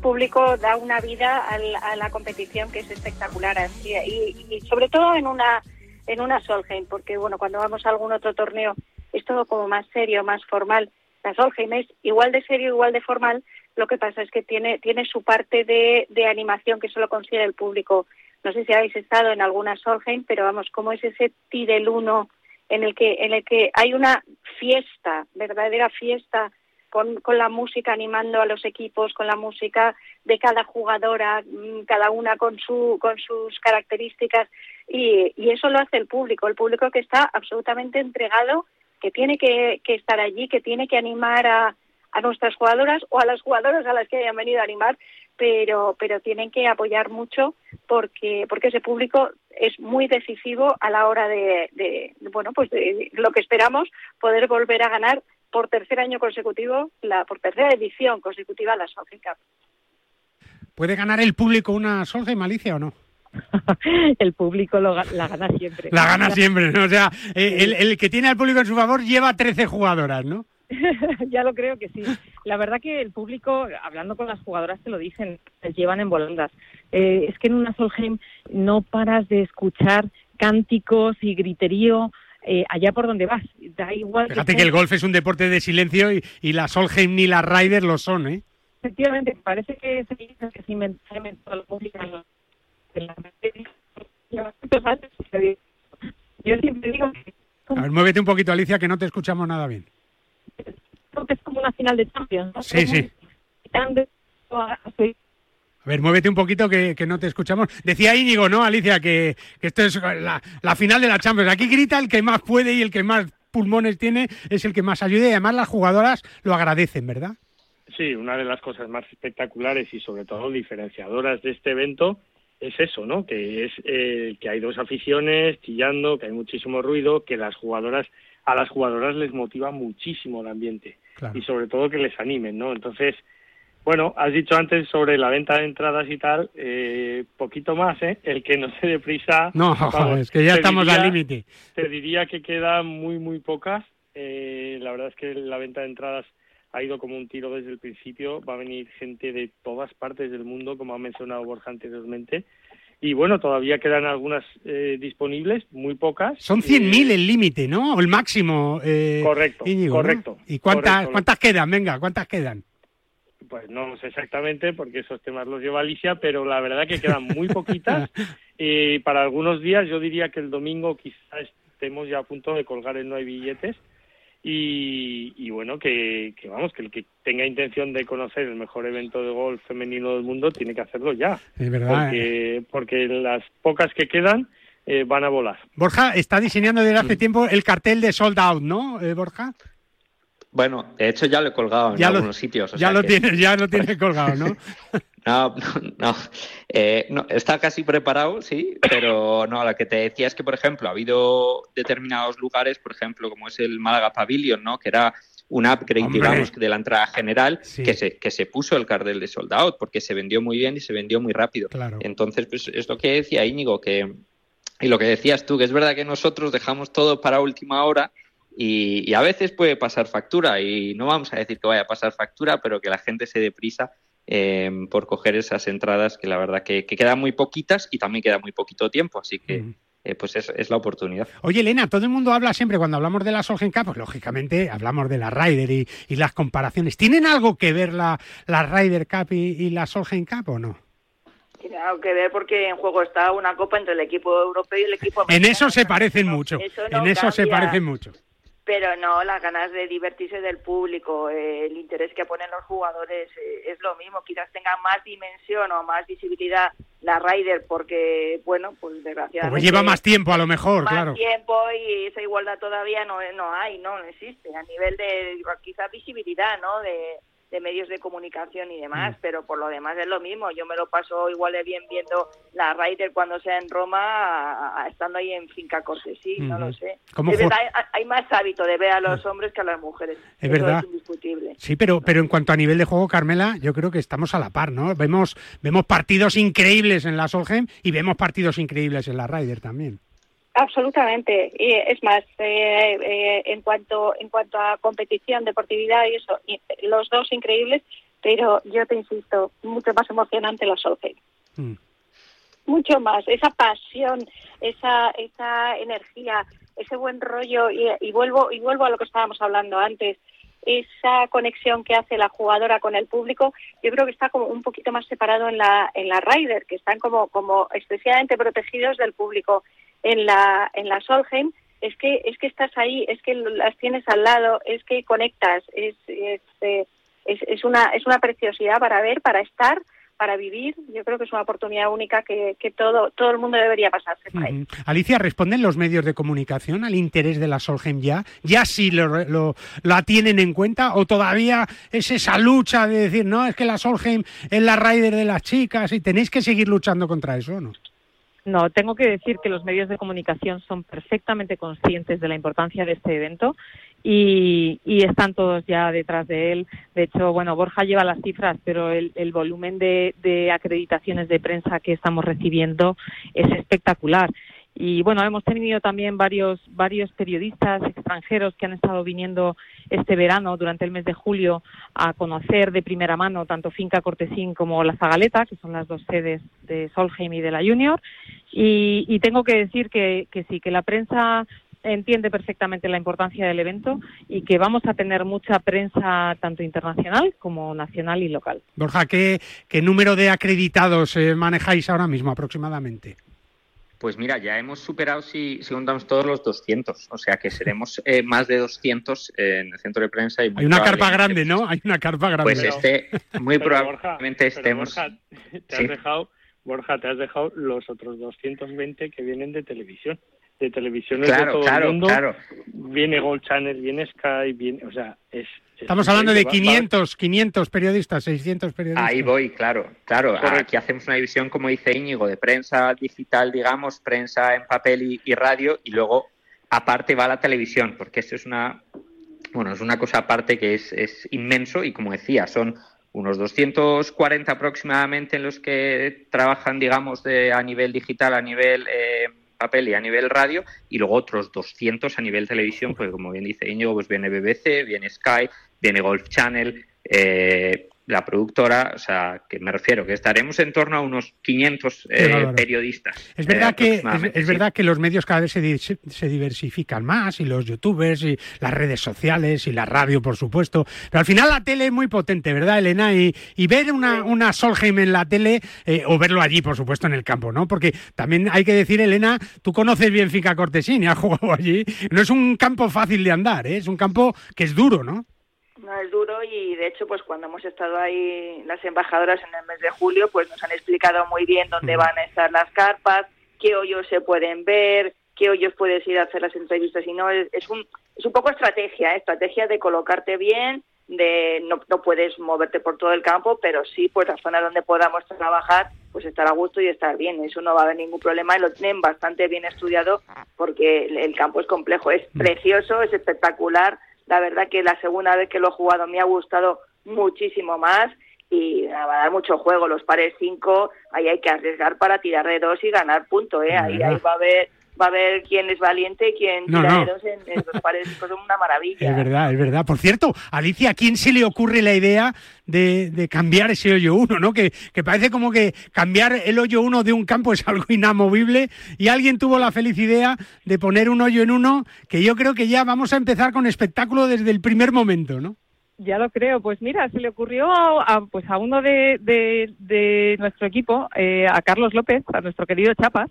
público da una vida al- a la competición que es espectacular así, y, y sobre todo en una en una Solheim porque bueno cuando vamos a algún otro torneo es todo como más serio más formal la Solheim es igual de serio igual de formal lo que pasa es que tiene tiene su parte de, de animación que solo consigue el público. No sé si habéis estado en alguna Solheim pero vamos como es ese ti del uno en el que en el que hay una fiesta verdadera fiesta con, con la música animando a los equipos, con la música de cada jugadora, mm, cada una con, su, con sus características, y, y eso lo hace el público, el público que está absolutamente entregado, que tiene que, que estar allí, que tiene que animar a, a nuestras jugadoras o a las jugadoras a las que hayan venido a animar, pero, pero tienen que apoyar mucho porque, porque ese público es muy decisivo a la hora de, de, bueno, pues de lo que esperamos, poder volver a ganar por tercer año consecutivo, la, por tercera edición consecutiva la Solheim Cup. ¿Puede ganar el público una Solheim, Alicia, o no? el público lo la gana siempre. La gana siempre, ¿no? O sea, el, el que tiene al público en su favor lleva 13 jugadoras, ¿no? ya lo creo que sí. La verdad que el público, hablando con las jugadoras, te lo dicen, les llevan en volandas. Eh, es que en una Solheim no paras de escuchar cánticos y griterío eh, allá por donde vas. Da igual. Fíjate que el golf es un deporte de silencio y, y la Solheim ni la Ryder lo son, ¿eh? Efectivamente, parece que se dice que se inventó, la música en la- A ver, muévete un poquito, Alicia, que no te escuchamos nada bien. Creo que es como una final de Champions. ¿no? Sí, sí. A ver, muévete un poquito que, que no te escuchamos. Decía Íñigo, ¿no, Alicia? Que, que esto es la, la final de la Champions. Aquí grita el que más puede y el que más pulmones tiene es el que más ayuda y además las jugadoras lo agradecen, ¿verdad? Sí, una de las cosas más espectaculares y sobre todo diferenciadoras de este evento es eso, ¿no? Que es eh, que hay dos aficiones chillando, que hay muchísimo ruido, que las jugadoras a las jugadoras les motiva muchísimo el ambiente Claro. y sobre todo que les animen, ¿no? Entonces, bueno, has dicho antes sobre la venta de entradas y tal, eh, poquito más, ¿eh? El que no se dé prisa. No, vamos, es que ya estamos diría- al límite. Te diría que quedan muy, muy pocas. Eh, la verdad es que la venta de entradas ha ido como un tiro desde el principio. Va a venir gente de todas partes del mundo, como ha mencionado Borja anteriormente. Y bueno, todavía quedan algunas eh, disponibles, muy pocas. Son 100.000 el límite, ¿no? O el máximo. eh, Correcto, Íñigo, ¿no? correcto, ¿Y cuántas, correcto. cuántas quedan? Venga, ¿cuántas quedan? Pues no sé exactamente, porque esos temas los lleva Alicia, pero la verdad que quedan muy poquitas. Y para algunos días, yo diría que el domingo quizás estemos ya a punto de colgar el no hay billetes. Y, y bueno, que, que vamos, que el que tenga intención de conocer el mejor evento de golf femenino del mundo tiene que hacerlo ya. Es verdad. eh. Porque, porque las pocas que quedan eh, van a volar. Borja está diseñando desde hace tiempo el cartel de sold out, ¿no, eh, Borja? Bueno, de hecho ya lo he colgado en Ya lo- algunos sitios. o ya sea lo que- tienes, ya lo tienes colgado, ¿no? No, no, no. Eh, no, está casi preparado, sí, pero no, lo que te decía es que, por ejemplo, ha habido determinados lugares, por ejemplo, como es el Málaga Pavilion, ¿no? Que era un upgrade, Hombre. digamos, de la entrada general, Sí. que, se, que se puso el cartel de sold out, porque se vendió muy bien y se vendió muy rápido. Claro. Entonces, pues es lo que decía Íñigo, que, y lo que decías tú, que es verdad que nosotros dejamos todo para última hora y, y a veces puede pasar factura y no vamos a decir que vaya a pasar factura, pero que la gente se dé prisa eh, por coger esas entradas que la verdad que, que quedan muy poquitas y también queda muy poquito tiempo, así que eh, pues es, es la oportunidad. Oye, Elena, todo el mundo habla siempre cuando hablamos de la Solheim Cup, pues lógicamente hablamos de la Ryder y, y las comparaciones. ¿Tienen algo que ver la, la Ryder Cup y, y la Solheim Cup o no? Tiene algo que ver porque en juego está una copa entre el equipo europeo y el equipo En americano. eso se parecen mucho. eso no En eso se parecen mucho. Pero no, las ganas de divertirse del público, eh, el interés que ponen los jugadores eh, es lo mismo. Quizás tenga más dimensión o más visibilidad la Ryder porque, bueno, pues desgraciadamente... Porque lleva más tiempo a lo mejor, más claro. tiempo y esa igualdad todavía no, no hay, no, no existe. A nivel de quizás visibilidad, ¿no? De, de medios de comunicación y demás, pero por lo demás es lo mismo. Yo me lo paso igual de bien viendo la Ryder cuando sea en Roma, a- a- estando ahí en Finca Cortesí, no lo sé. Hay, hay más hábito de ver a los hombres que a las mujeres. Es Eso verdad. Es indiscutible. Sí, pero, pero en cuanto a nivel de juego, Carmela, yo creo que estamos a la par, ¿no? Vemos, vemos partidos increíbles en la Solheim y vemos partidos increíbles en la Ryder también. Absolutamente. Y es más, eh, eh, en cuanto en cuanto a competición, deportividad y eso, y los dos increíbles, pero yo te insisto, mucho más emocionante la Solheim. Mm. Mucho más. Esa pasión, esa esa energía, ese buen rollo y, y vuelvo y vuelvo a lo que estábamos hablando antes. Esa conexión que hace la jugadora con el público, yo creo que está como un poquito más separado en la en la Ryder, que están como como excesivamente protegidos del público en la en la Solheim es que es que estás ahí es que las tienes al lado es que conectas es es, eh, es, es una es una preciosidad para ver para estar para vivir yo creo que es una oportunidad única que, que todo todo el mundo debería pasarse. Alicia, ¿responden los medios de comunicación al interés de la Solheim ya? ¿Ya sí lo, lo- la tienen en cuenta? ¿O todavía es esa lucha de decir, no, es que la Solheim es la Ryder de las chicas y tenéis que seguir luchando contra eso no? No, tengo que decir que los medios de comunicación son perfectamente conscientes de la importancia de este evento y, y están todos ya detrás de él. De hecho, bueno, Borja lleva las cifras, pero el, el volumen de, de acreditaciones de prensa que estamos recibiendo es espectacular. Y bueno, hemos tenido también varios, varios periodistas extranjeros que han estado viniendo este verano, durante el mes de julio, a conocer de primera mano tanto Finca Cortesín como La Zagaleta, que son las dos sedes de Solheim y de la Junior. Y, tengo que decir que, sí, que la prensa entiende perfectamente la importancia del evento y que vamos a tener mucha prensa tanto internacional como nacional y local. Borja, ¿qué, qué número de acreditados eh, manejáis ahora mismo aproximadamente? Pues mira, ya hemos superado, si, si juntamos todos los 200, o sea que seremos eh, más de 200 en el centro de prensa. Y Hay una carpa grande, ¿no? Hay una carpa grande. Pues este, muy Pero, probablemente Borja, estemos... Borja, te Sí. has dejado, Borja, te has dejado los otros 220 que vienen de televisión. De televisión de Claro, todo claro, el mundo. claro. Viene Gold Channel, viene Sky, viene, o sea, es. Es Estamos hablando de increíble. Va- va- 500, 500 periodistas, 600 periodistas. Ahí voy, claro, claro. Correcto. Aquí hacemos una división, como dice Íñigo, de prensa digital, digamos, prensa en papel y, y radio, y luego aparte va la televisión, porque esto es una, bueno, es una cosa aparte que es, es inmenso y como decía, son unos 240 aproximadamente en los que trabajan, digamos, de, a nivel digital, a nivel eh, papel y a nivel radio, y luego otros 200 a nivel televisión, porque como bien dice Íñigo, pues viene BBC, viene Sky, viene Golf Channel, eh, la productora, o sea, que me refiero que estaremos en torno a unos 500 Qué eh, periodistas. Es eh, verdad que es, aproximadamente, es sí. verdad que los medios cada vez se, di- se diversifican más y los youtubers y las redes sociales y la radio, por supuesto. Pero al final la tele es muy potente, ¿verdad, Elena? Y, y ver una, una Solheim en la tele eh, o verlo allí, por supuesto, en el campo, ¿no? Porque también hay que decir, Elena, tú conoces bien Finca Cortesín y has jugado allí. No es un campo fácil de andar, ¿eh? es un campo que es duro, ¿no? No es duro y de hecho pues cuando hemos estado ahí las embajadoras en el mes de julio pues nos han explicado muy bien dónde van a estar las carpas, qué hoyos se pueden ver, qué hoyos puedes ir a hacer las entrevistas y no es, es un es un poco estrategia, ¿eh? estrategia de colocarte bien, de no, no puedes moverte por todo el campo, pero sí pues la zona donde podamos trabajar pues estar a gusto y estar bien, eso no va a haber ningún problema y lo tienen bastante bien estudiado porque el, el campo es complejo, es Mm. precioso, es espectacular, la verdad que la segunda vez que lo he jugado me ha gustado muchísimo más y va a dar mucho juego. Los pares 5, ahí hay que arriesgar para tirar de dos y ganar punto, ¿eh? Ahí, ahí va a haber va a ver quién es valiente y quién No, en, en los pares 5 son una maravilla. Es verdad, es verdad. Por cierto, Alicia, ¿a quién se le ocurre la idea de, de cambiar ese hoyo 1? ¿no? Que, que parece como que cambiar el hoyo 1 de un campo es algo inamovible y alguien tuvo la feliz idea de poner un hoyo en uno que yo creo que ya vamos a empezar con espectáculo desde el primer momento, ¿no? Ya lo creo. Pues mira, se le ocurrió a, a- pues a uno de, de- de nuestro equipo, eh, a Carlos López, a nuestro querido Chapas,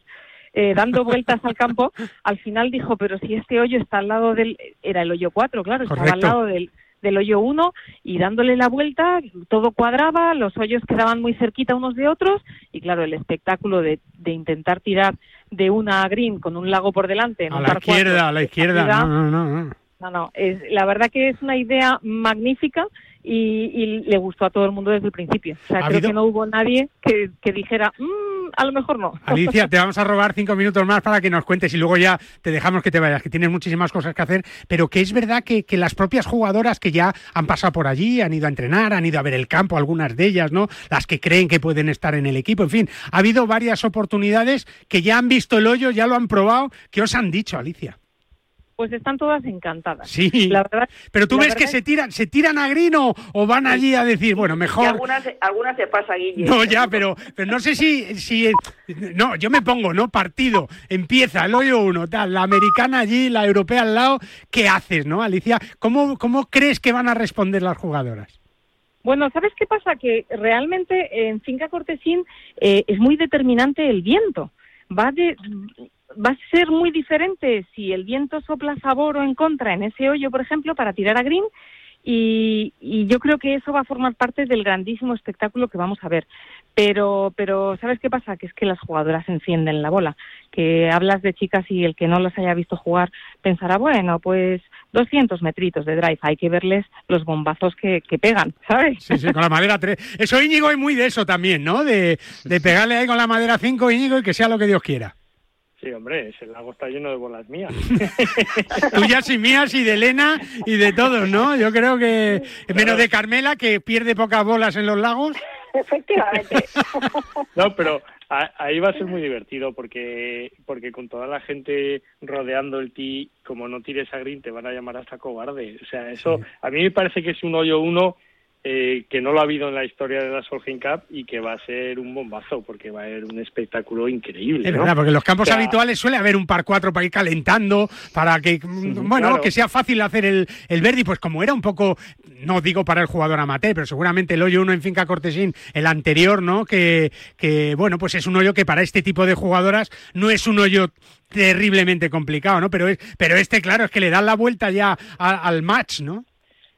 eh, dando vueltas al campo. Al final dijo, pero si este hoyo está al lado del... Era el hoyo 4, claro, estaba al lado del, del hoyo 1 y dándole la vuelta, todo cuadraba, los hoyos quedaban muy cerquita unos de otros y claro, el espectáculo de, de intentar tirar de una green con un lago por delante. A la cuatro, izquierda, a la izquierda. no, no, no. no, no, es, la verdad que es una idea magnífica y, y le gustó a todo el mundo desde el principio. O sea, ¿Ha creo habido- que no hubo nadie que, que dijera, "Mm, a lo mejor no. Alicia, te vamos a robar cinco minutos más para que nos cuentes y luego ya te dejamos que te vayas, que tienes muchísimas cosas que hacer, pero que es verdad que, que las propias jugadoras que ya han pasado por allí, han ido a entrenar, han ido a ver el campo, algunas de ellas, ¿no? Las que creen que pueden estar en el equipo, en fin, ha habido varias oportunidades que ya han visto el hoyo, ya lo han probado. ¿Qué os han dicho, Alicia? Pues están todas encantadas. Sí. La verdad, Pero tú la ves que se tiran, se tiran a green o, van allí a decir, bueno, Y mejor. algunas, algunas se pasa, Guille. No, ya, pero, pero no sé si, si. No, yo me pongo, ¿no? Partido, empieza el hoyo uno, tal, la americana allí, la europea al lado. ¿Qué haces, no, Alicia? ¿Cómo, cómo crees que van a responder las jugadoras? Bueno, ¿sabes qué pasa? Que realmente en Finca Cortesín eh, es muy determinante el viento. Va, de, va a ser muy diferente si el viento sopla a favor o en contra en ese hoyo, por ejemplo, para tirar a green. Y, y yo creo que eso va a formar parte del grandísimo espectáculo que vamos a ver. Pero, pero ¿sabes qué pasa? Que es que las jugadoras encienden la bola. Que hablas de chicas y el que no las haya visto jugar pensará, bueno, pues 200 metritos de drive, hay que verles los bombazos que, que pegan, ¿sabes? Sí, sí, con la madera 3. Eso Íñigo es muy de eso también, ¿no? De, de pegarle ahí con la madera 5, Íñigo, y que sea lo que Dios quiera. Sí, hombre, ese lago está lleno de bolas mías. Tuyas y mías y de Elena y de todos, ¿no? Yo creo que, menos de Carmela, que pierde pocas bolas en los lagos. Efectivamente. No, pero a- ahí va a ser muy divertido porque porque con toda la gente rodeando el tee, como no tires a green, te van a llamar hasta cobarde. O sea, eso a mí me parece que es un hoyo uno eh, que no lo ha habido en la historia de la Solheim Cup y que va a ser un bombazo porque va a ser un espectáculo increíble. Es ¿no? verdad, porque en los campos O sea, habituales suele haber un par cuatro para ir calentando, para que, mm, bueno, claro. que sea fácil hacer el, el verdi, pues como era un poco, no digo para el jugador amateur, pero seguramente el hoyo uno en Finca Cortesín, el anterior, ¿no? Que, que, bueno, pues es un hoyo que para este tipo de jugadoras no es un hoyo terriblemente complicado, ¿no? Pero, es, pero este, claro, es que le dan la vuelta ya a- al match, ¿no?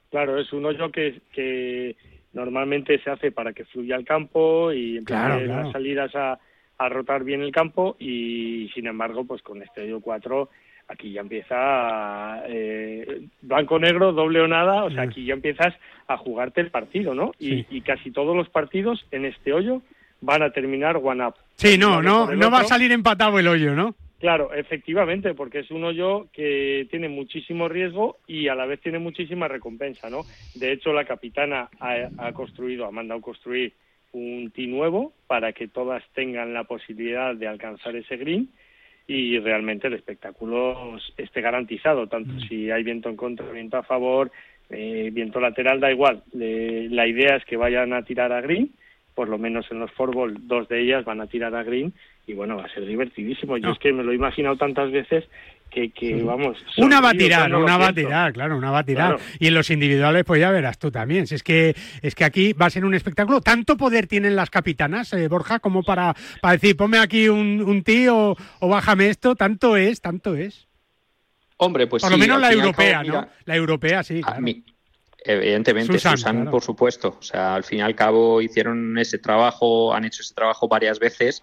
Claro, es un hoyo que, que normalmente se hace para que fluya el campo y empiecen Claro, claro. las salidas a, a rotar bien el campo y sin embargo, pues con este hoyo 4 aquí ya empieza eh, blanco-negro, doble o nada, o sea, aquí ya empiezas a jugarte el partido, ¿no? Y, Sí. y casi todos los partidos en este hoyo van a terminar one up. Sí, no, no, no va a salir empatado el hoyo, ¿no? Claro, efectivamente, porque es un hoyo que tiene muchísimo riesgo y a la vez tiene muchísima recompensa, ¿no? De hecho, la capitana ha, ha construido, ha mandado construir un tee nuevo para que todas tengan la posibilidad de alcanzar ese green y realmente el espectáculo esté garantizado, tanto si hay viento en contra, viento a favor, eh, viento lateral, da igual. Le- la idea es que vayan a tirar a green, por lo menos en los fútbol dos de ellas van a tirar a green y bueno, va a ser divertidísimo. Yo No. es que me lo he imaginado tantas veces que, que vamos... Una va a tirar, una va a pienso. tirar, claro, una va a tirar. Claro. Y en los individuales, pues ya verás tú también. Si es que es que aquí va a ser un espectáculo. Tanto poder tienen las capitanas, eh, Borja, como para, para decir, ponme aquí un, un tío o bájame esto. Tanto es, tanto es. Hombre, pues Por lo sí, menos la europea, cabo, ¿no? mira, La europea, sí. a claro. mí- Evidentemente, Susan, Susan, claro. por supuesto. O sea, al fin y al cabo hicieron ese trabajo, han hecho ese trabajo varias veces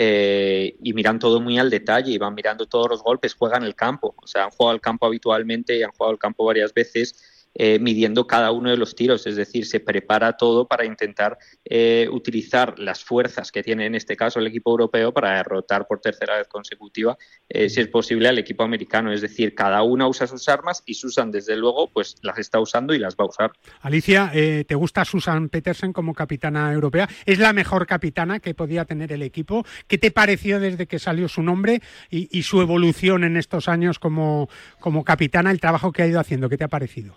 eh, y miran todo muy al detalle y van mirando todos los golpes, juegan el campo. O sea, han jugado el campo habitualmente y han jugado el campo varias veces. Eh, midiendo cada uno de los tiros, es decir, se prepara todo para intentar eh, utilizar las fuerzas que tiene en este caso el equipo europeo para derrotar por tercera vez consecutiva, eh, si es posible, al equipo americano. Es decir, cada una usa sus armas y Susan, desde luego, pues las está usando y las va a usar. Alicia, eh, ¿te gusta Susan Petersen como capitana europea? ¿Es la mejor capitana que podía tener el equipo? ¿Qué te pareció desde que salió su nombre y, y su evolución en estos años como, como capitana, el trabajo que ha ido haciendo? ¿Qué te ha parecido?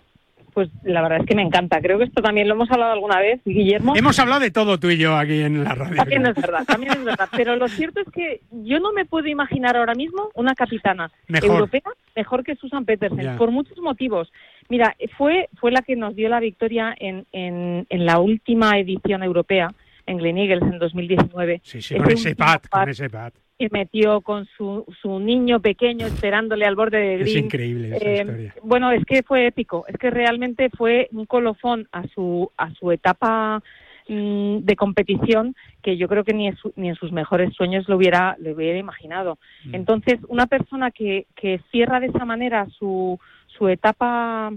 Pues la verdad es que me encanta. Creo que esto también lo hemos hablado alguna vez, Guillermo. Hemos hablado de todo tú y yo aquí en la radio. También es verdad, también es verdad. Pero lo cierto es que yo no me puedo imaginar ahora mismo una capitana Mejor. europea mejor que Susan Petersen, por muchos motivos. Mira, fue, fue la que nos dio la victoria en, en, en la última edición europea, en Glen Eagles, en 2019. Sí, sí, con ese pat, par con ese pat. Metió con su, su niño pequeño esperándole al borde de Es green. increíble esa Eh, historia. Bueno, es que fue épico, es que realmente fue un colofón a su a su etapa mm, de competición que yo creo que ni en, su- ni en sus mejores sueños lo hubiera lo hubiera imaginado. Mm. Entonces, una persona que, que cierra de esa manera su su etapa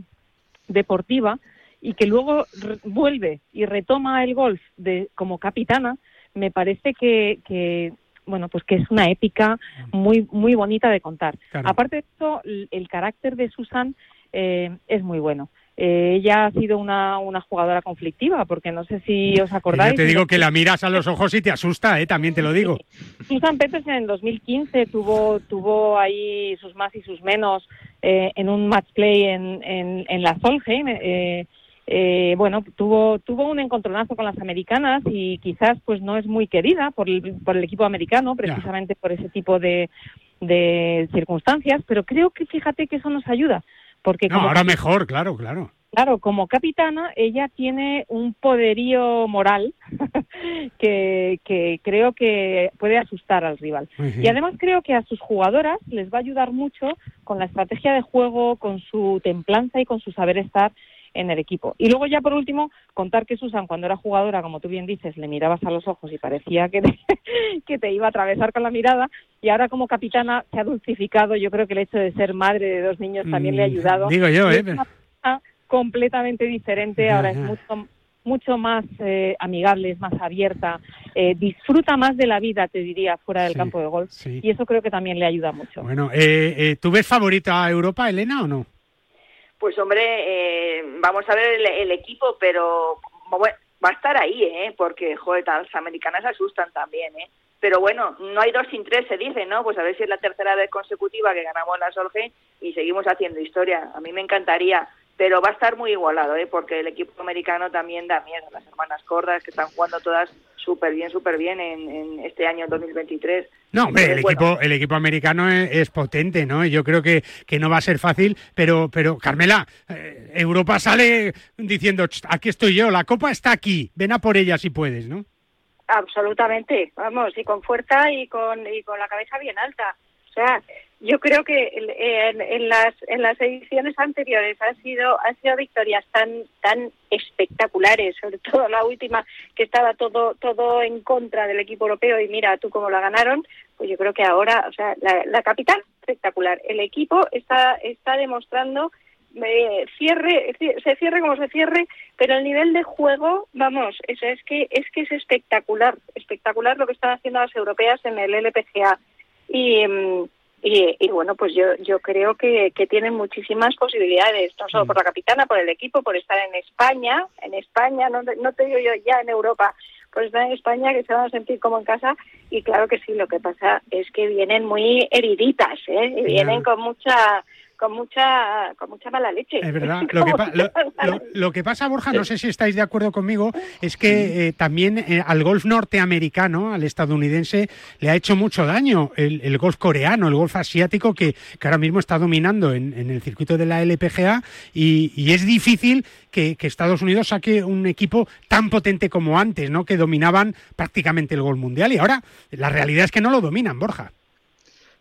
deportiva y que luego vuelve y retoma el golf de, como capitana, me parece que, que, bueno, pues que es una épica muy, muy bonita de contar. Claro. Aparte de eso, el carácter de Susan eh, es muy bueno. Eh, ella ha sido una, una jugadora conflictiva, porque no sé si os acordáis. yo te digo que la miras a los ojos y te asusta, ¿eh? También te lo digo. Susan Petersen en 2015 tuvo tuvo ahí sus más y sus menos eh, en un match play en, en, en la Solheim. Eh, bueno, tuvo tuvo un encontronazo con las americanas y quizás pues no es muy querida por el, por el equipo americano, precisamente por ese tipo de, de circunstancias, pero creo que fíjate que eso nos ayuda. Porque No, ahora mejor, claro, claro. Claro, como capitana, ella tiene un poderío moral que, que creo que puede asustar al rival. Y además creo que a sus jugadoras les va a ayudar mucho con la estrategia de juego, con su templanza y con su saber estar en el equipo. Y luego ya por último, contar que Susan cuando era jugadora, como tú bien dices, le mirabas a los ojos y parecía que te, que te iba a atravesar con la mirada y ahora como capitana se ha dulcificado. Yo creo que el hecho de ser madre de dos niños también le ha Mm, ayudado. digo yo, ¿eh? es una persona completamente diferente, ahora es mucho mucho más eh, amigable, es más abierta, eh, disfruta más de la vida, te diría, fuera del Sí, campo de golf. sí. Y eso creo que también le ayuda mucho. Bueno, eh, eh, ¿tú ves favorita a Europa, Elena, o no? Pues hombre, eh, vamos a ver el, el equipo, pero va a estar ahí, ¿eh? Porque, joder, las americanas asustan también, ¿eh? Pero bueno, no hay dos sin tres, se dice, ¿no? Pues a ver si es la tercera vez consecutiva que ganamos la Solheim y seguimos haciendo historia. A mí me encantaría, pero va a estar muy igualado, ¿eh? Porque el equipo americano también da miedo. Las hermanas Cordas, que están jugando todas súper bien, súper bien en, en este año 2023. No, hombre, el bueno, equipo, el equipo americano es, es potente, ¿no? Yo creo que, que no va a ser fácil, pero, pero Carmela, eh, Europa sale diciendo, "Ch, aquí estoy yo, la copa está aquí, ven a por ella si puedes, ¿no? Absolutamente, vamos, y con fuerza y con, y con la cabeza bien alta. O sea, yo creo que en, las en las ediciones anteriores han sido han sido victorias tan tan espectaculares, sobre todo la última que estaba todo todo en contra del equipo europeo y mira tú cómo la ganaron, pues yo creo que ahora, o sea, la, capital espectacular, el equipo está está demostrando eh, cierre ci- se cierre como se cierre pero el nivel de juego vamos eso es que es que es espectacular espectacular lo que están haciendo las europeas en el LPGA y mm, y, y bueno pues yo yo creo que, que tienen muchísimas posibilidades no solo por la capitana por el equipo por estar en España en España no, no te digo yo ya en Europa por estar en España que se van a sentir como en casa y claro que sí lo que pasa es que vienen muy heriditas ¿eh? y vienen con mucha con mucha con mucha mala leche Es verdad. Lo que, pa- lo- lo- lo que pasa, Borja, no sé si estáis de acuerdo conmigo, es que eh, también eh, al golf norteamericano, al estadounidense, le ha hecho mucho daño el, el golf coreano, el golf asiático, que, que ahora mismo está dominando en, en el circuito de la LPGA y, y es difícil que, que Estados Unidos saque un equipo tan potente como antes, ¿no? Que dominaban prácticamente el golf mundial y ahora la realidad es que no lo dominan, Borja.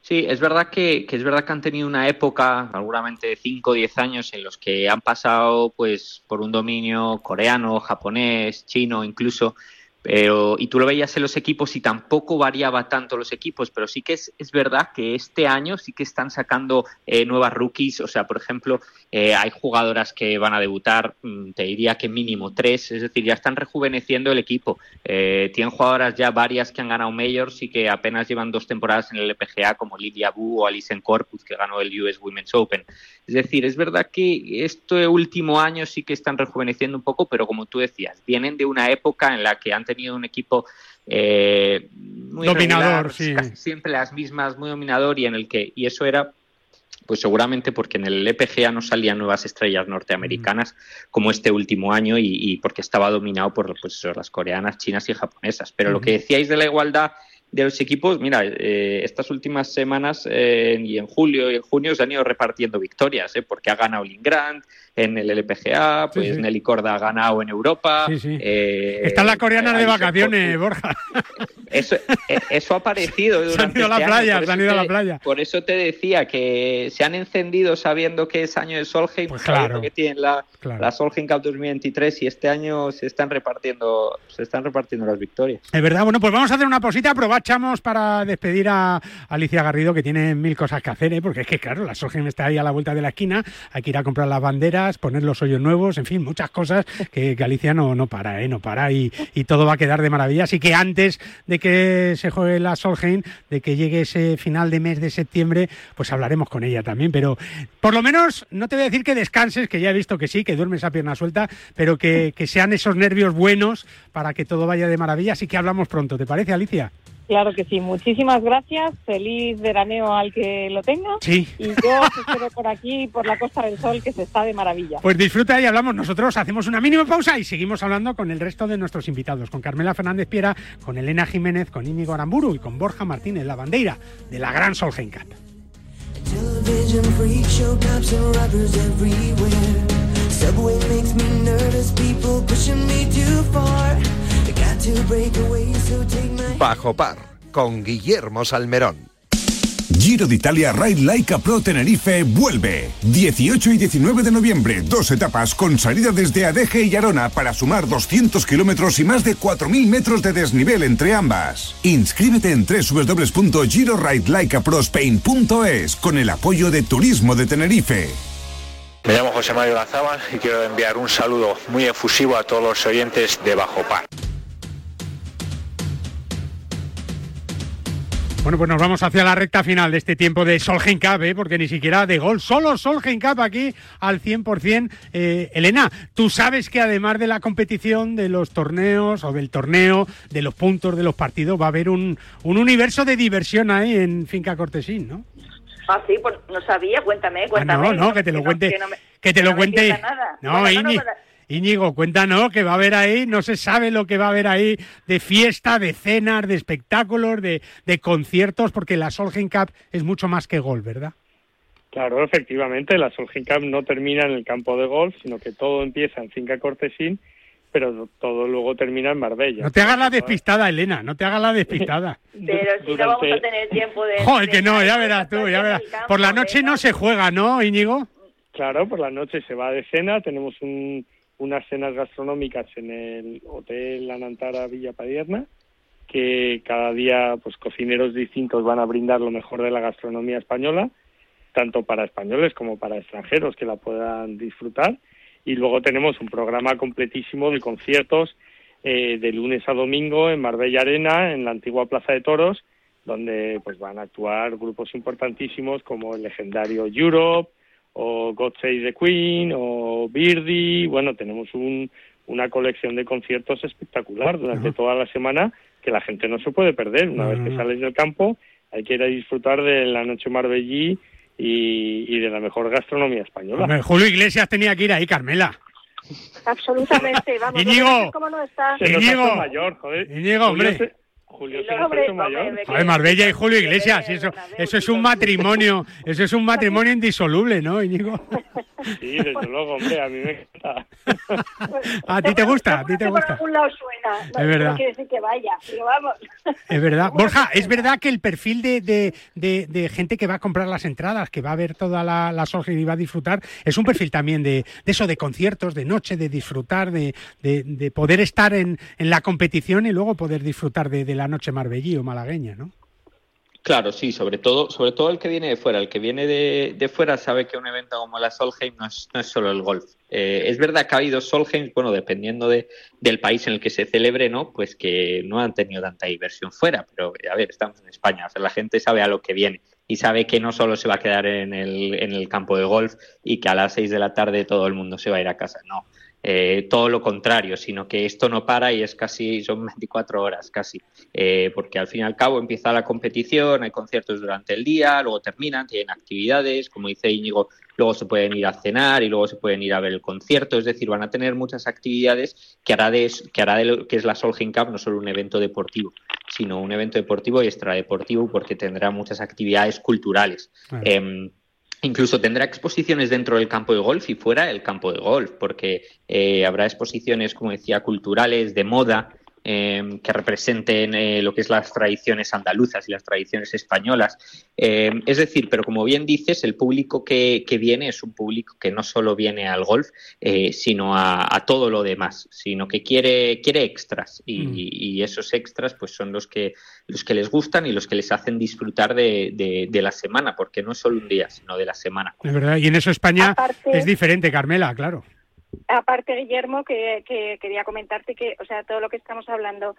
Sí, es verdad que, que es verdad que han tenido una época, seguramente de 5 o 10 años, en los que han pasado pues por un dominio coreano, japonés, chino incluso, pero y tú lo veías en los equipos y tampoco variaba tanto los equipos, pero sí que es, es verdad que este año sí que están sacando eh, nuevas rookies, o sea, por ejemplo, eh, hay jugadoras que van a debutar, mm, te diría que mínimo tres, es decir, ya están rejuveneciendo el equipo. Eh, tienen jugadoras ya varias que han ganado majors y que apenas llevan dos temporadas en el LPGA, como Lidia Bu o Alison Corpus, que ganó el US Women's Open. Es decir, es verdad que este último año sí que están rejuveneciendo un poco, pero como tú decías, vienen de una época en la que han tenido un equipo eh, muy Dominador, regular, sí. casi siempre las mismas, muy dominador y en el que y eso era pues seguramente porque en el LPGA no salían nuevas estrellas norteamericanas como este último año y, y porque estaba dominado por pues eso, las coreanas, chinas y japonesas. Pero lo que decíais de la igualdad de los equipos, mira, eh, estas últimas semanas eh, y en julio y en junio se han ido repartiendo victorias, ¿eh? porque ha ganado Lynn Grant en el LPGA, pues Sí, sí. Nelly Corda ha ganado en Europa. Sí, eh, Están las coreanas de vacaciones. Borja. Eso, eh, eso ha aparecido. Se han ido a la este playa, se han ido a la playa. Por eso te decía que se han encendido sabiendo que es año de Solheim, Pues sabiendo claro. que tienen la, Claro. la Solheim Cup 2023 y este año se están repartiendo, se están repartiendo las victorias. Es verdad, bueno, pues vamos a hacer una probar aprovechamos para despedir a Alicia Garrido, que tiene mil cosas que hacer, ¿eh? porque es que, claro, la Solheim está ahí a la vuelta de la esquina, hay que ir a comprar las banderas, poner los hoyos nuevos, en fin, muchas cosas que, que Alicia no, no para, ¿eh? no para y, y todo va a quedar de maravilla. Así que antes de que se juegue la Solheim, de que llegue ese final de mes de septiembre, pues hablaremos con ella también. Pero por lo menos, no te voy a decir que descanses, que ya he visto que sí, que duermes a pierna suelta, pero que, que sean esos nervios buenos para que todo vaya de maravilla. Así que hablamos pronto, ¿te parece, Alicia? Claro que sí, muchísimas gracias. Feliz veraneo al que lo tenga. Sí. Y yo os espero por aquí, por la Costa del Sol, que se está de maravilla. Pues disfruta y hablamos nosotros, hacemos una mínima pausa y seguimos hablando con el resto de nuestros invitados, con Carmela Fernández Piera, con Elena Jiménez, con Íñigo Aramburu y con Borja Martínez, la bandera de la Gran Solheim Bajo par, con Guillermo Salmerón. Giro de Italia Ride Laika Pro Tenerife vuelve. 18 y 19 de noviembre, dos etapas con salida desde Adeje y Arona para sumar 200 kilómetros y más de 4.000 metros de desnivel entre ambas. Inscríbete en www.giroridelaikaprospain.es con el apoyo de Turismo de Tenerife. Me llamo José Mario Lazábal y quiero enviar un saludo muy efusivo a todos los oyentes de Bajo Par. Bueno, pues nos vamos hacia la recta final de este tiempo de Solheim Cup, ¿eh? porque ni siquiera de gol, solo Solheim Cup aquí al 100%. Eh, Elena, tú sabes que además de la competición, de los torneos o del torneo, de los puntos de los partidos, va a haber un, un universo de diversión ahí en Finca Cortesín, ¿no? Ah, sí, pues no sabía, cuéntame, Ah, cuéntame. no, no, que te lo no- cuente. que no me- Que te que lo no cuente. nada. No, Bueno, Íñigo, cuéntanos que va a haber ahí, no se sabe lo que va a haber ahí de fiesta, de cenas, de espectáculos, de, de conciertos, porque la Solheim Cup es mucho más que gol, ¿verdad? Claro, efectivamente, la Solheim Cup no termina en el campo de golf, sino que todo empieza en Finca Cortesín, pero todo luego termina en Marbella. No te hagas la despistada, Elena, no te hagas la despistada. Pero si no vamos a tener tiempo de... Joder, de- que no, ya verás tú, ya verás. Por la noche no se juega, ¿no, Íñigo? Claro, por la noche se va de cena, tenemos un- unas cenas gastronómicas en el Hotel Anantara Villa Padierna, que cada día pues cocineros distintos van a brindar lo mejor de la gastronomía española, tanto para españoles como para extranjeros que la puedan disfrutar. Y luego tenemos un programa completísimo de conciertos eh, de lunes a domingo en Marbella Arena, en la antigua Plaza de Toros, donde pues van a actuar grupos importantísimos como el legendario Europe, o God Save the Queen o Birdie. Bueno, tenemos un, una colección de conciertos espectacular durante toda la semana que la gente no se puede perder. Una vez que sales del campo, hay que ir a disfrutar de la noche marbellí y, y de la mejor gastronomía española. Hombre, Julio Iglesias tenía que ir ahí, Carmela. Absolutamente, vamos. Íñigo. es cómo no está. Se nos mayor, joder. Íñigo, hombre. Julio Julio hombre, hace hombre, mayor. Joder, Marbella y Julio Iglesias, eso, eso es un matrimonio, eso es un matrimonio indisoluble, ¿no, Íñigo? Sí, desde luego, hombre, a mí me encanta. ¿A ti te gusta? ¿A ti te gusta? Por algún lado suena. No, Es verdad. No quiere decir que vaya, pero vamos. Es verdad. Borja, es verdad que el perfil de, de, de- de gente que va a comprar las entradas, que va a ver toda la, la Solheim y va a disfrutar, es un perfil también de, de eso, de conciertos, de noche, de disfrutar, de, de- de poder estar en, en la competición y luego poder disfrutar de, de la noche marbellí o malagueña, ¿no? Claro, sí, sobre todo, sobre todo el que viene de fuera. El que viene de, fuera sabe que un evento como la Solheim no es, no es solo el golf. Eh, es verdad que ha habido Solheim, bueno, dependiendo de, del país en el que se celebre, ¿no? Pues que no han tenido tanta diversión fuera. Pero, a ver, estamos en España. O sea, la gente sabe a lo que viene y sabe que no solo se va a quedar en el, en el campo de golf y que a las seis de la tarde todo el mundo se va a ir a casa. No. Eh, todo lo contrario, sino que esto no para y es casi, son 24 horas casi, Eh, porque al fin y al cabo empieza la competición, hay conciertos durante el día, luego terminan, tienen actividades, como dice Íñigo, luego se pueden ir a cenar y luego se pueden ir a ver el concierto, es decir, van a tener muchas actividades que hará de, que hará de lo que es la Solheim Cup no solo un evento deportivo, sino un evento deportivo y extradeportivo porque tendrá muchas actividades culturales. Claro. Em, Incluso tendrá exposiciones dentro del campo de golf y fuera del campo de golf, porque eh, habrá exposiciones, como decía, culturales, de moda, eh, que representen eh, lo que es las tradiciones andaluzas y las tradiciones españolas. Eh, es decir, pero como bien dices, el público que, que viene es un público que no solo viene al golf, eh, sino a, a todo lo demás, sino que quiere, quiere extras y, Mm. y esos extras pues son los que, los que les gustan y los que les hacen disfrutar de, de- de la semana, porque no es solo un día, sino de la semana. Es verdad, y en eso España Aparte- es diferente, Carmela, claro. Aparte, Guillermo, que, que quería comentarte que, o sea, todo lo que estamos hablando,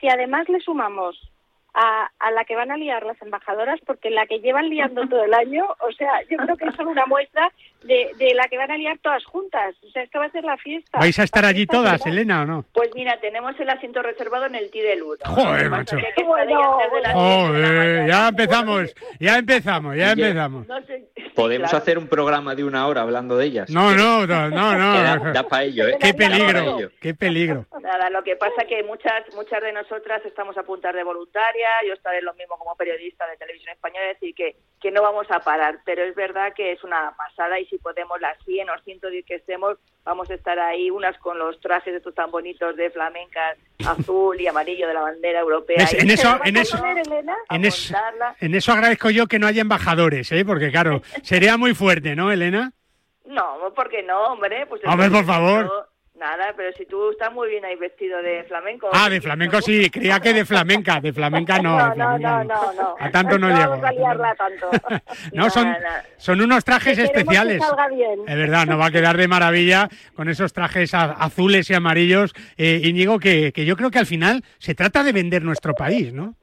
si además le sumamos a, a la que van a liar las embajadoras, porque la que llevan liando todo el año, o sea, yo creo que es solo una muestra de, de la que van a liar todas juntas. O sea, esto va a ser la fiesta. ¿Vais a estar allí todas, será- Elena, o no? Pues mira, tenemos el asiento reservado en el T del Uno. Joder, macho. que que Joder, ya empezamos, ya empezamos, ya empezamos. No sé- Podemos claro. hacer un programa de una hora hablando de ellas. No, no, no, no, Que da, no. da para ello, ¿eh? Qué peligro, qué peligro. Nada, lo que pasa que muchas muchas de nosotras estamos a puntas de voluntaria, yo estaré lo mismo como periodista de televisión española, es decir, que, que no vamos a parar, pero es verdad que es una pasada y si podemos las 100 o 110 que estemos, vamos a estar ahí, unas con los trajes estos tan bonitos de flamenca, azul y amarillo de la bandera europea. ¿Ves? y- En eso- ¿Vas en a eso- poner, Elena? En eso, montarla. en eso agradezco yo que no haya embajadores, ¿eh? Porque claro, sería muy fuerte, ¿no, Elena? No, ¿por qué no, hombre? Pues Hombre, por favor. yo- Nada, pero si tú estás muy bien ahí vestido de flamenco. Ah, de flamenco sí, creía que de flamenca, de flamenca no, de No, no, flamenca no, no, no. A tanto no llego. vamos a liarla tanto. No, son, son unos trajes Que especiales. Que salga bien. Es verdad, nos va a quedar de maravilla con esos trajes a- azules y amarillos. Eh, Íñigo, que, que yo creo que al final se trata de vender nuestro país, ¿no?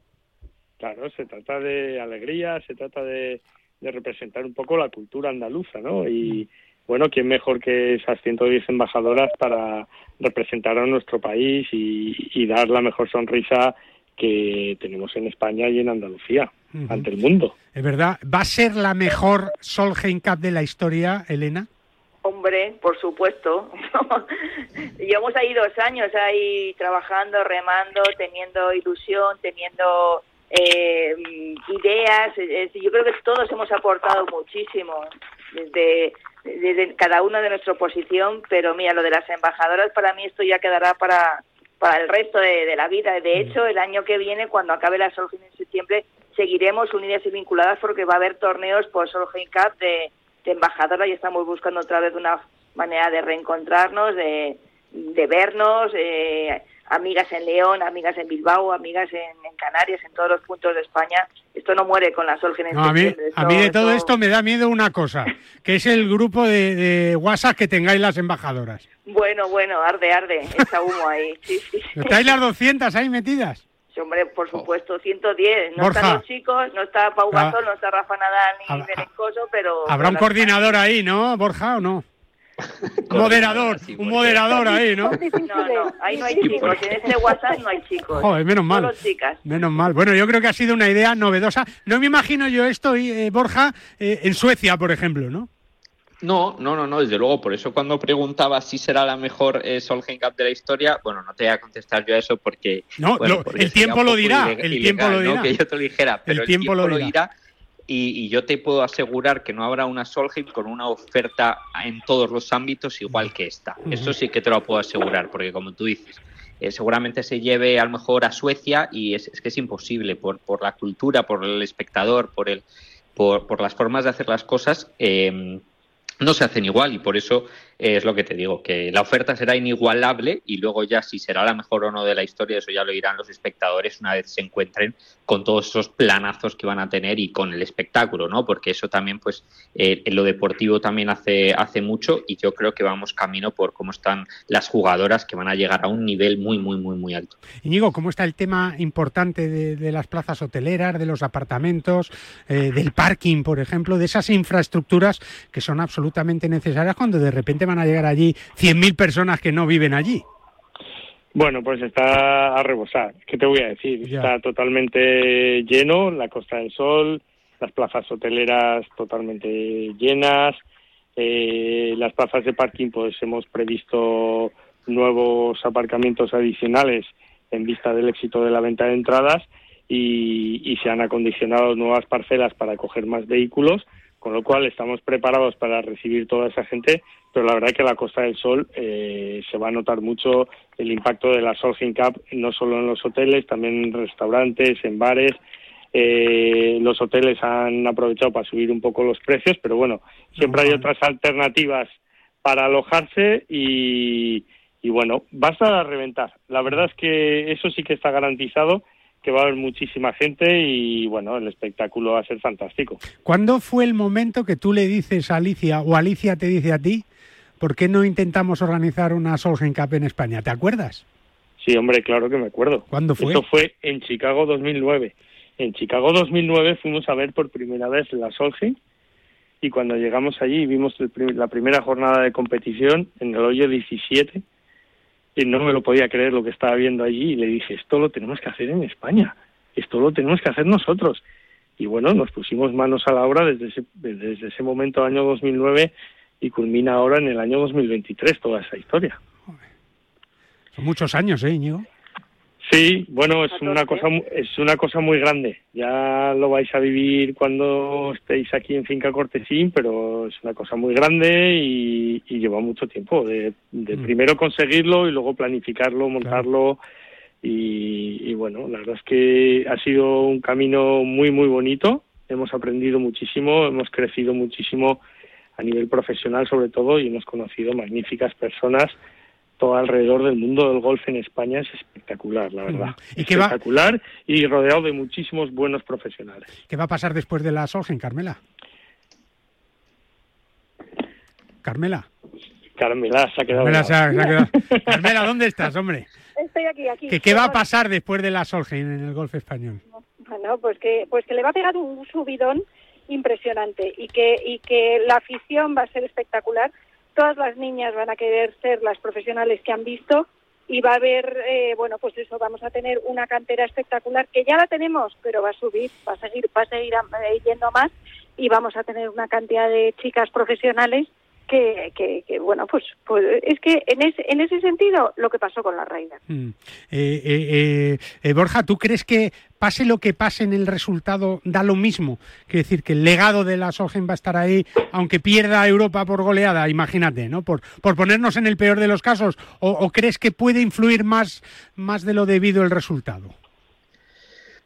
Claro, se trata de alegría, se trata de, de representar un poco la cultura andaluza, ¿no? Y bueno, ¿quién mejor que esas 110 embajadoras para representar a nuestro país y, y dar la mejor sonrisa que tenemos en España y en Andalucía ante el mundo? Es verdad. ¿Va a ser la mejor Solheim Cup de la historia, Elena? Hombre, por supuesto. Llevamos ahí dos años ahí trabajando, remando, teniendo ilusión, teniendo eh, ideas. Yo creo que todos hemos aportado muchísimo desde, desde cada uno de nuestra posición, pero mira, lo de las embajadoras para mí esto ya quedará para, para el resto de, de la vida. De hecho, el año que viene, cuando acabe la Solheim en septiembre, seguiremos unidas y vinculadas porque va a haber torneos por Solheim Cup de, de embajadora y estamos buscando otra vez una manera de reencontrarnos, de, de vernos, eh, amigas en León, amigas en Bilbao, amigas en, en Canarias, en todos los puntos de España. Esto no muere con la Solgen en No, a mí, septiembre. a mí de todo esto- esto me da miedo una cosa, que es el grupo de, de WhatsApp que tengáis las embajadoras. Bueno, bueno, arde, arde, echa humo ahí. Sí, sí. ¿Estáis las 200 ahí metidas? Sí, hombre, por supuesto, 110. No Borja. están los chicos, no está Pau Ah. Gasol, no está Rafa Nadal ni Berencoso, pero... Habrá un coordinador ahí, ¿no, Borja, o no? Moderador, sí, un moderador ahí, ¿no? No, no, ahí no hay chicos. En este WhatsApp no hay chicos. Joder, menos mal. Solo chicas. Menos mal. Bueno, yo creo que ha sido una idea novedosa. No me imagino yo esto, eh, Borja, eh, en Suecia, por ejemplo, ¿no? No, no, no, no, desde luego. Por eso cuando preguntaba si será la mejor eh, Solheim Cup de la historia, bueno, no te voy a contestar yo a eso porque... No, bueno, lo- porque el tiempo lo dirá, el tiempo lo ¿no? dirá. Que yo te lo dijera, pero el tiempo, lo dirá. Y, y yo te puedo asegurar que no habrá una Solheim con una oferta en todos los ámbitos igual que esta. Eso sí que te lo puedo asegurar, porque como tú dices, eh, seguramente se lleve a lo mejor a Suecia y es, es que es imposible por, por la cultura, por el espectador, por, el, por, por las formas de hacer las cosas. eh, no se hacen igual y por eso es lo que te digo, que la oferta será inigualable y luego ya si será la mejor o no de la historia, eso ya lo dirán los espectadores una vez se encuentren con todos esos planazos que van a tener y con el espectáculo, ¿no? Porque eso también, pues, eh, en lo deportivo también hace, hace mucho y yo creo que vamos camino por cómo están las jugadoras que van a llegar a un nivel muy, muy, muy, muy alto. Íñigo, ¿cómo está el tema importante de, de las plazas hoteleras, de los apartamentos, eh, del parking, por ejemplo, de esas infraestructuras que son absolutamente necesarias cuando de repente van a llegar allí 100.000 personas que no viven allí? Bueno, pues está a rebosar. ¿Qué te voy a decir? Ya. Está totalmente lleno, la Costa del Sol, las plazas hoteleras totalmente llenas, eh, las plazas de parking pues hemos previsto nuevos aparcamientos adicionales en vista del éxito de la venta de entradas y, y se han acondicionado nuevas parcelas para coger más vehículos con lo cual estamos preparados para recibir toda esa gente, pero la verdad que la Costa del Sol eh, se va a notar mucho el impacto de la Solheim Cup, no solo en los hoteles, también en restaurantes, en bares. Eh, los hoteles han aprovechado para subir un poco los precios, pero bueno, siempre hay otras alternativas para alojarse y, y bueno, basta a reventar. La verdad es que eso sí que está garantizado que va a haber muchísima gente y bueno, el espectáculo va a ser fantástico. ¿Cuándo fue el momento que tú le dices a Alicia o Alicia te dice a ti, ¿por qué no intentamos organizar una Solheim Cup en España? ¿Te acuerdas? Sí, hombre, claro que me acuerdo. ¿Cuándo fue? Esto fue en Chicago 2009. En Chicago 2009 fuimos a ver por primera vez la Solheim y cuando llegamos allí vimos el prim- la primera jornada de competición en el hoyo 17 y no me lo podía creer lo que estaba viendo allí y le dije, esto lo tenemos que hacer en España, esto lo tenemos que hacer nosotros. Y bueno, nos pusimos manos a la obra desde ese, desde ese momento, año 2009, y culmina ahora en el año 2023 toda esa historia. Son muchos años, ¿eh, Íñigo? Sí, bueno, es una cosa mu- es una cosa muy grande. Ya lo vais a vivir cuando estéis aquí en Finca Cortesín, pero es una cosa muy grande y, y lleva mucho tiempo de, de Mm. primero conseguirlo y luego planificarlo, montarlo y, y bueno, la verdad es que ha sido un camino muy muy bonito. Hemos aprendido muchísimo, hemos crecido muchísimo a nivel profesional sobre todo y hemos conocido magníficas personas todo alrededor del mundo del golf en España es espectacular, la verdad. ¿Y qué va- espectacular y rodeado de muchísimos buenos profesionales. ¿Qué va a pasar después de la Solheim, Carmela? Carmela. Carmela se ha quedado. Carmela, se ha- se ha quedado- Carmela, ¿dónde estás, hombre? Estoy aquí, aquí. ¿Qué, qué va a pasar después de la Solheim en el golf español? Bueno, pues que, pues que le va a pegar un subidón impresionante y que, y que la afición va a ser espectacular. Todas las niñas van a querer ser las profesionales que han visto y va a haber, eh, bueno, pues eso, vamos a tener una cantera espectacular que ya la tenemos, pero va a subir, va a seguir, va a seguir eh, yendo más y vamos a tener una cantidad de chicas profesionales que, que, que, bueno, pues, pues es que en ese, en ese sentido lo que pasó con la Raiders. Mm. Eh, Borja, ¿tú crees que pase lo que pase en el resultado da lo mismo? Quiero decir que el legado de la Solheim va a estar ahí, aunque pierda Europa por goleada, imagínate, ¿no? Por, por ponernos en el peor de los casos, o, crees que puede influir más, más de lo debido el resultado?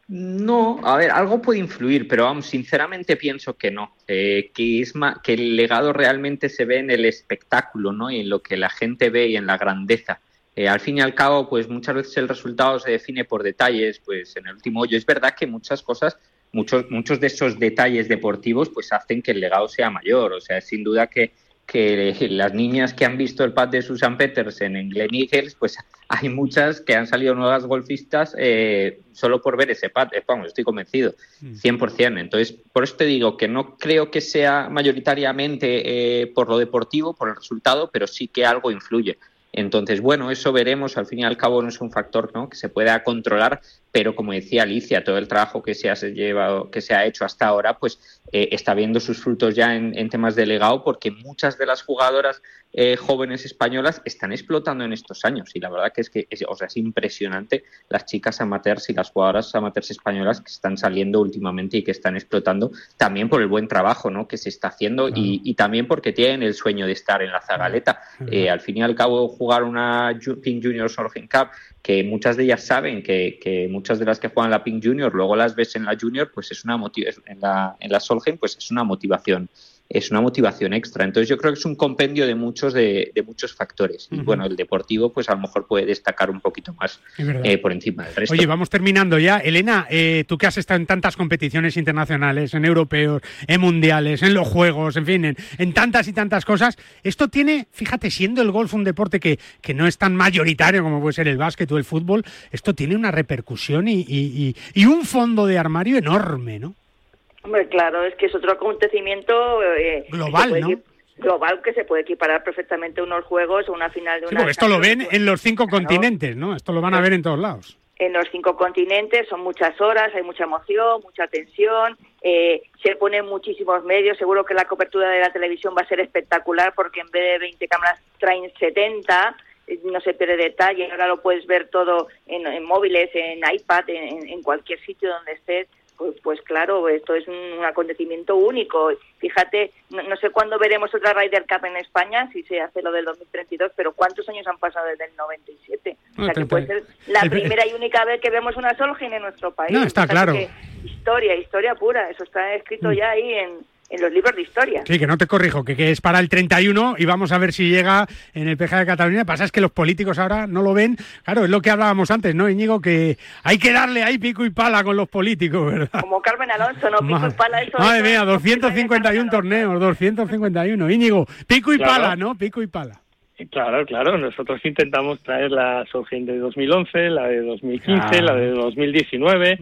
No, a ver, algo puede influir, pero vamos, sinceramente pienso que no, eh, que es que el legado realmente se ve en el espectáculo, ¿no? Y en lo que la gente ve y en la grandeza. Eh, al fin y al cabo, pues muchas veces el resultado se define por detalles, pues en el último hoyo. Es verdad que muchas cosas, muchos, muchos de esos detalles deportivos, pues hacen que el legado sea mayor. O sea, sin duda que, que las niñas que han visto el pad de Susan Petersen en Glen Eagles, pues hay muchas que han salido nuevas golfistas eh, solo por ver ese pad. Eh, Vamos, estoy convencido, 100%. Entonces, por eso te digo que no creo que sea mayoritariamente eh, por lo deportivo, por el resultado, pero sí que algo influye. Entonces, bueno, eso veremos. Al fin y al cabo no es un factor ¿no? que se pueda controlar, pero como decía Alicia, todo el trabajo que se ha llevado, que se ha hecho hasta ahora, pues eh, está viendo sus frutos ya en, en temas de legado, porque muchas de las jugadoras eh, jóvenes españolas están explotando en estos años. Y la verdad que es que es, o sea, es impresionante las chicas amateurs y las jugadoras amateurs españolas que están saliendo últimamente y que están explotando también por el buen trabajo ¿no? que se está haciendo y, y también porque tienen el sueño de estar en la zagaleta. Eh, al fin y al cabo, jugar una Pink Junior Solheim Cup, que muchas de ellas saben que, que muchas de las que juegan la Pink Junior luego las ves en la Junior, pues es una en la, en la Solheim, pues es una motivación es una motivación extra. Entonces yo creo que es un compendio de muchos de, de muchos factores. Y bueno, el deportivo pues a lo mejor puede destacar un poquito más eh, por encima del resto. Oye, vamos terminando ya. Elena, eh, tú que has estado en tantas competiciones internacionales, en europeos, en mundiales, en los juegos, en fin, en, en tantas y tantas cosas, esto tiene, fíjate, siendo el golf un deporte que, que no es tan mayoritario como puede ser el básquet o el fútbol, esto tiene una repercusión y, y- y- y un fondo de armario enorme, ¿no? Hombre, claro, es que es otro acontecimiento eh, Global, que ¿no? Global que se puede equiparar perfectamente a unos juegos o una final de Sí, una. porque esto lo ven en los cinco continentes, ¿no? Esto lo van a ver en todos lados. en los cinco continentes, son muchas horas, hay mucha emoción, mucha tensión, eh, se ponen muchísimos medios, seguro que la cobertura de la televisión va a ser espectacular porque en vez de 20 cámaras traen 70, eh, no se pierde detalle, ahora lo puedes ver todo en, en móviles, en iPad, en, en cualquier sitio donde estés, pues, pues claro, esto es un, acontecimiento único. Fíjate, no, sé cuándo veremos otra Ryder Cup en España, si se hace lo del 2032, pero ¿cuántos años han pasado desde el 97? o sea, que puede ser la primera y única vez que vemos una Solheim en nuestro país. No, está claro. historia, historia pura, eso está escrito mm. ya ahí en, en los libros de historia. Sí, que no te corrijo, que, es para el 31 y vamos a ver si llega en el PJ de Cataluña. Pasa es que los políticos ahora no lo ven. Claro, es lo que hablábamos antes, ¿no, Íñigo? Que hay que darle ahí pico y pala con los políticos, ¿verdad? Como Carmen Alonso, ¿no? Pico y pala. Eso, madre mía, 251 torneos, 251. Íñigo, pico y pala, ¿no? Pico y pala. Claro, claro. Nosotros intentamos traer la Solgen de 2011, la de 2015, la de 2019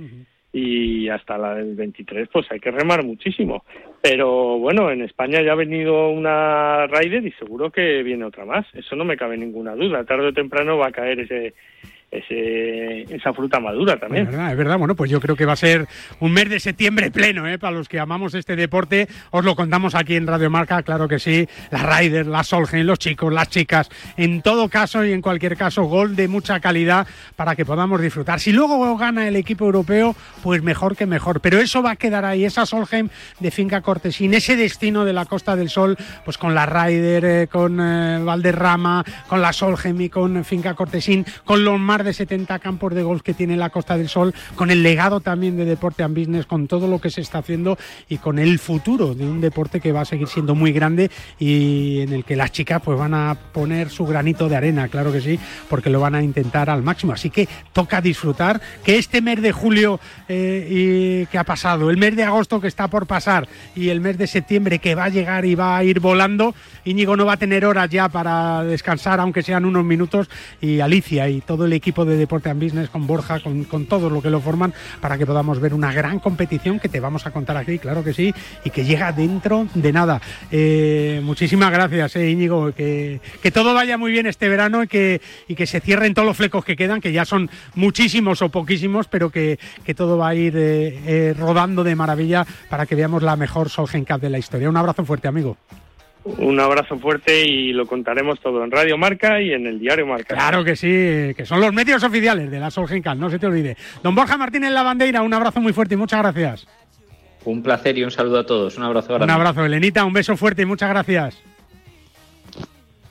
y hasta la del 23 pues hay que remar muchísimo. Pero bueno, en España ya ha venido una Raider y seguro que viene otra más. Eso no me cabe ninguna duda. Tarde o temprano va a caer ese esa fruta madura también. Es verdad, es verdad. Bueno, pues yo creo que va a ser un mes de septiembre pleno, ¿eh? Para los que amamos este deporte, os lo contamos aquí en Radio Marca, claro que sí. La Riders, la Solgen, los chicos, las chicas. En todo caso y en cualquier caso, gol de mucha calidad para que podamos disfrutar. Si luego gana el equipo europeo, pues mejor que mejor. Pero eso va a quedar ahí, esa Solgen de Finca Cortesín, ese destino de la Costa del Sol, pues con la Ryder, eh, con eh, Valderrama, con la Solgen y con Finca Cortesín, con los mar de 70 campos de golf que tiene la Costa del Sol, con el legado también de Deporte and Business, con todo lo que se está haciendo y con el futuro de un deporte que va a seguir siendo muy grande y en el que las chicas pues van a poner su granito de arena, claro que sí, porque lo van a intentar al máximo. Así que toca disfrutar que este mes de julio eh, y que ha pasado, el mes de agosto que está por pasar y el mes de septiembre que va a llegar y va a ir volando, Íñigo no va a tener horas ya para descansar, aunque sean unos minutos, y Alicia y todo el equipo de Deporte and Business, con Borja, con, con todo lo que lo forman, para que podamos ver una gran competición que te vamos a contar aquí, claro que sí, y que llega dentro de nada. Eh, muchísimas gracias, eh, Íñigo, que, que, todo vaya muy bien este verano y que, y que se cierren todos los flecos que quedan, que ya son muchísimos o poquísimos, pero que, que todo va a ir eh, rodando de maravilla para que veamos la mejor Solgen Cup de la historia. Un abrazo fuerte, amigo. Un abrazo fuerte y lo contaremos todo en Radio Marca y en el Diario Marca. Claro que sí, que son los medios oficiales de la Solgencal, no se te olvide. Don Borja Martínez La Bandeira, un abrazo muy fuerte y muchas gracias. Un placer y un saludo a todos. Un abrazo grande. Un abrazo, Elenita, un beso fuerte y muchas gracias.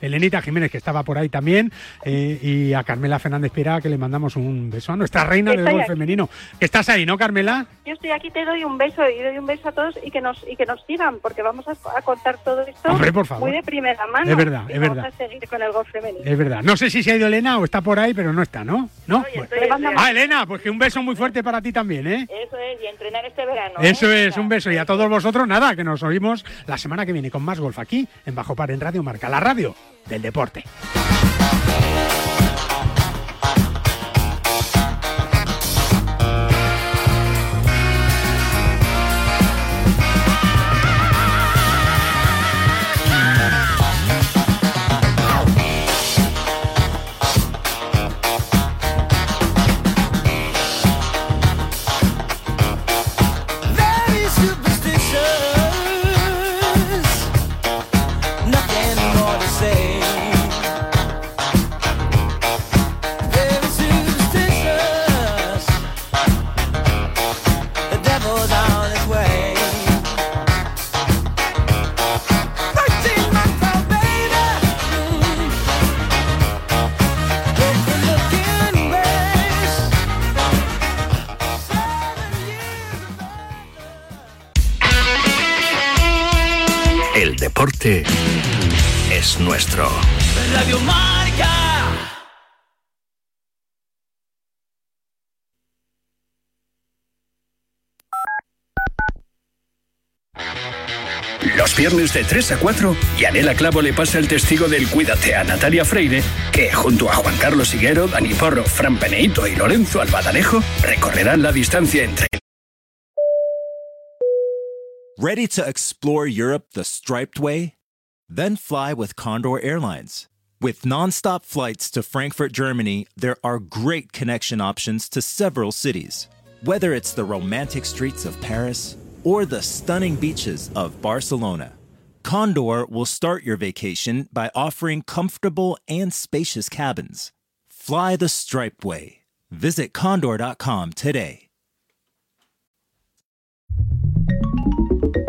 Elenita Jiménez, que estaba por ahí también, eh, y a Carmela Fernández Pira, que le mandamos un beso a nuestra reina del golf femenino. Que estás ahí, ¿no, Carmela? Yo estoy aquí, te doy un beso y doy un beso a todos y que nos y que nos sigan, porque vamos a, contar todo esto muy de primera mano. Es verdad, es verdad. Vamos a seguir con el golf femenino. Es verdad. No sé si se ha ido Elena o está por ahí, pero no está, ¿no? ¿No? ah, Elena, pues que un beso muy fuerte para ti también, ¿eh? Eso es, y entrenar este verano. Eso ¿eh? es, un beso. Y a todos vosotros, nada, que nos oímos la semana que viene con más golf aquí, en Bajo Par, en Radio Marca, la radio del deporte. Viernes de 3 a 4, Yanela Clavo le pasa el testigo del Cuídate a Natalia Freire, que junto a Juan Carlos Higuero, Dani Porro, Fran Peneito y Lorenzo Albadanejo recorrerán la distancia entre Ready to explore Europe the striped way? Then fly with Condor Airlines. With nonstop flights to Frankfurt, Germany, there are great connection options to several cities. Whether it's the romantic streets of Paris or the stunning beaches of Barcelona, Condor will start your vacation by offering comfortable and spacious cabins. Fly the Stripe way. Visit condor.com today.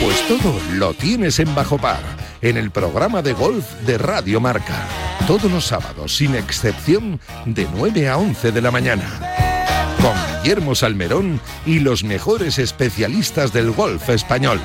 Pues todo lo tienes en Bajo Par, en el programa de golf de Radio Marca. Todos los sábados, sin excepción, de 9 a 11 de la mañana. Con Guillermo Salmerón y los mejores especialistas del golf español.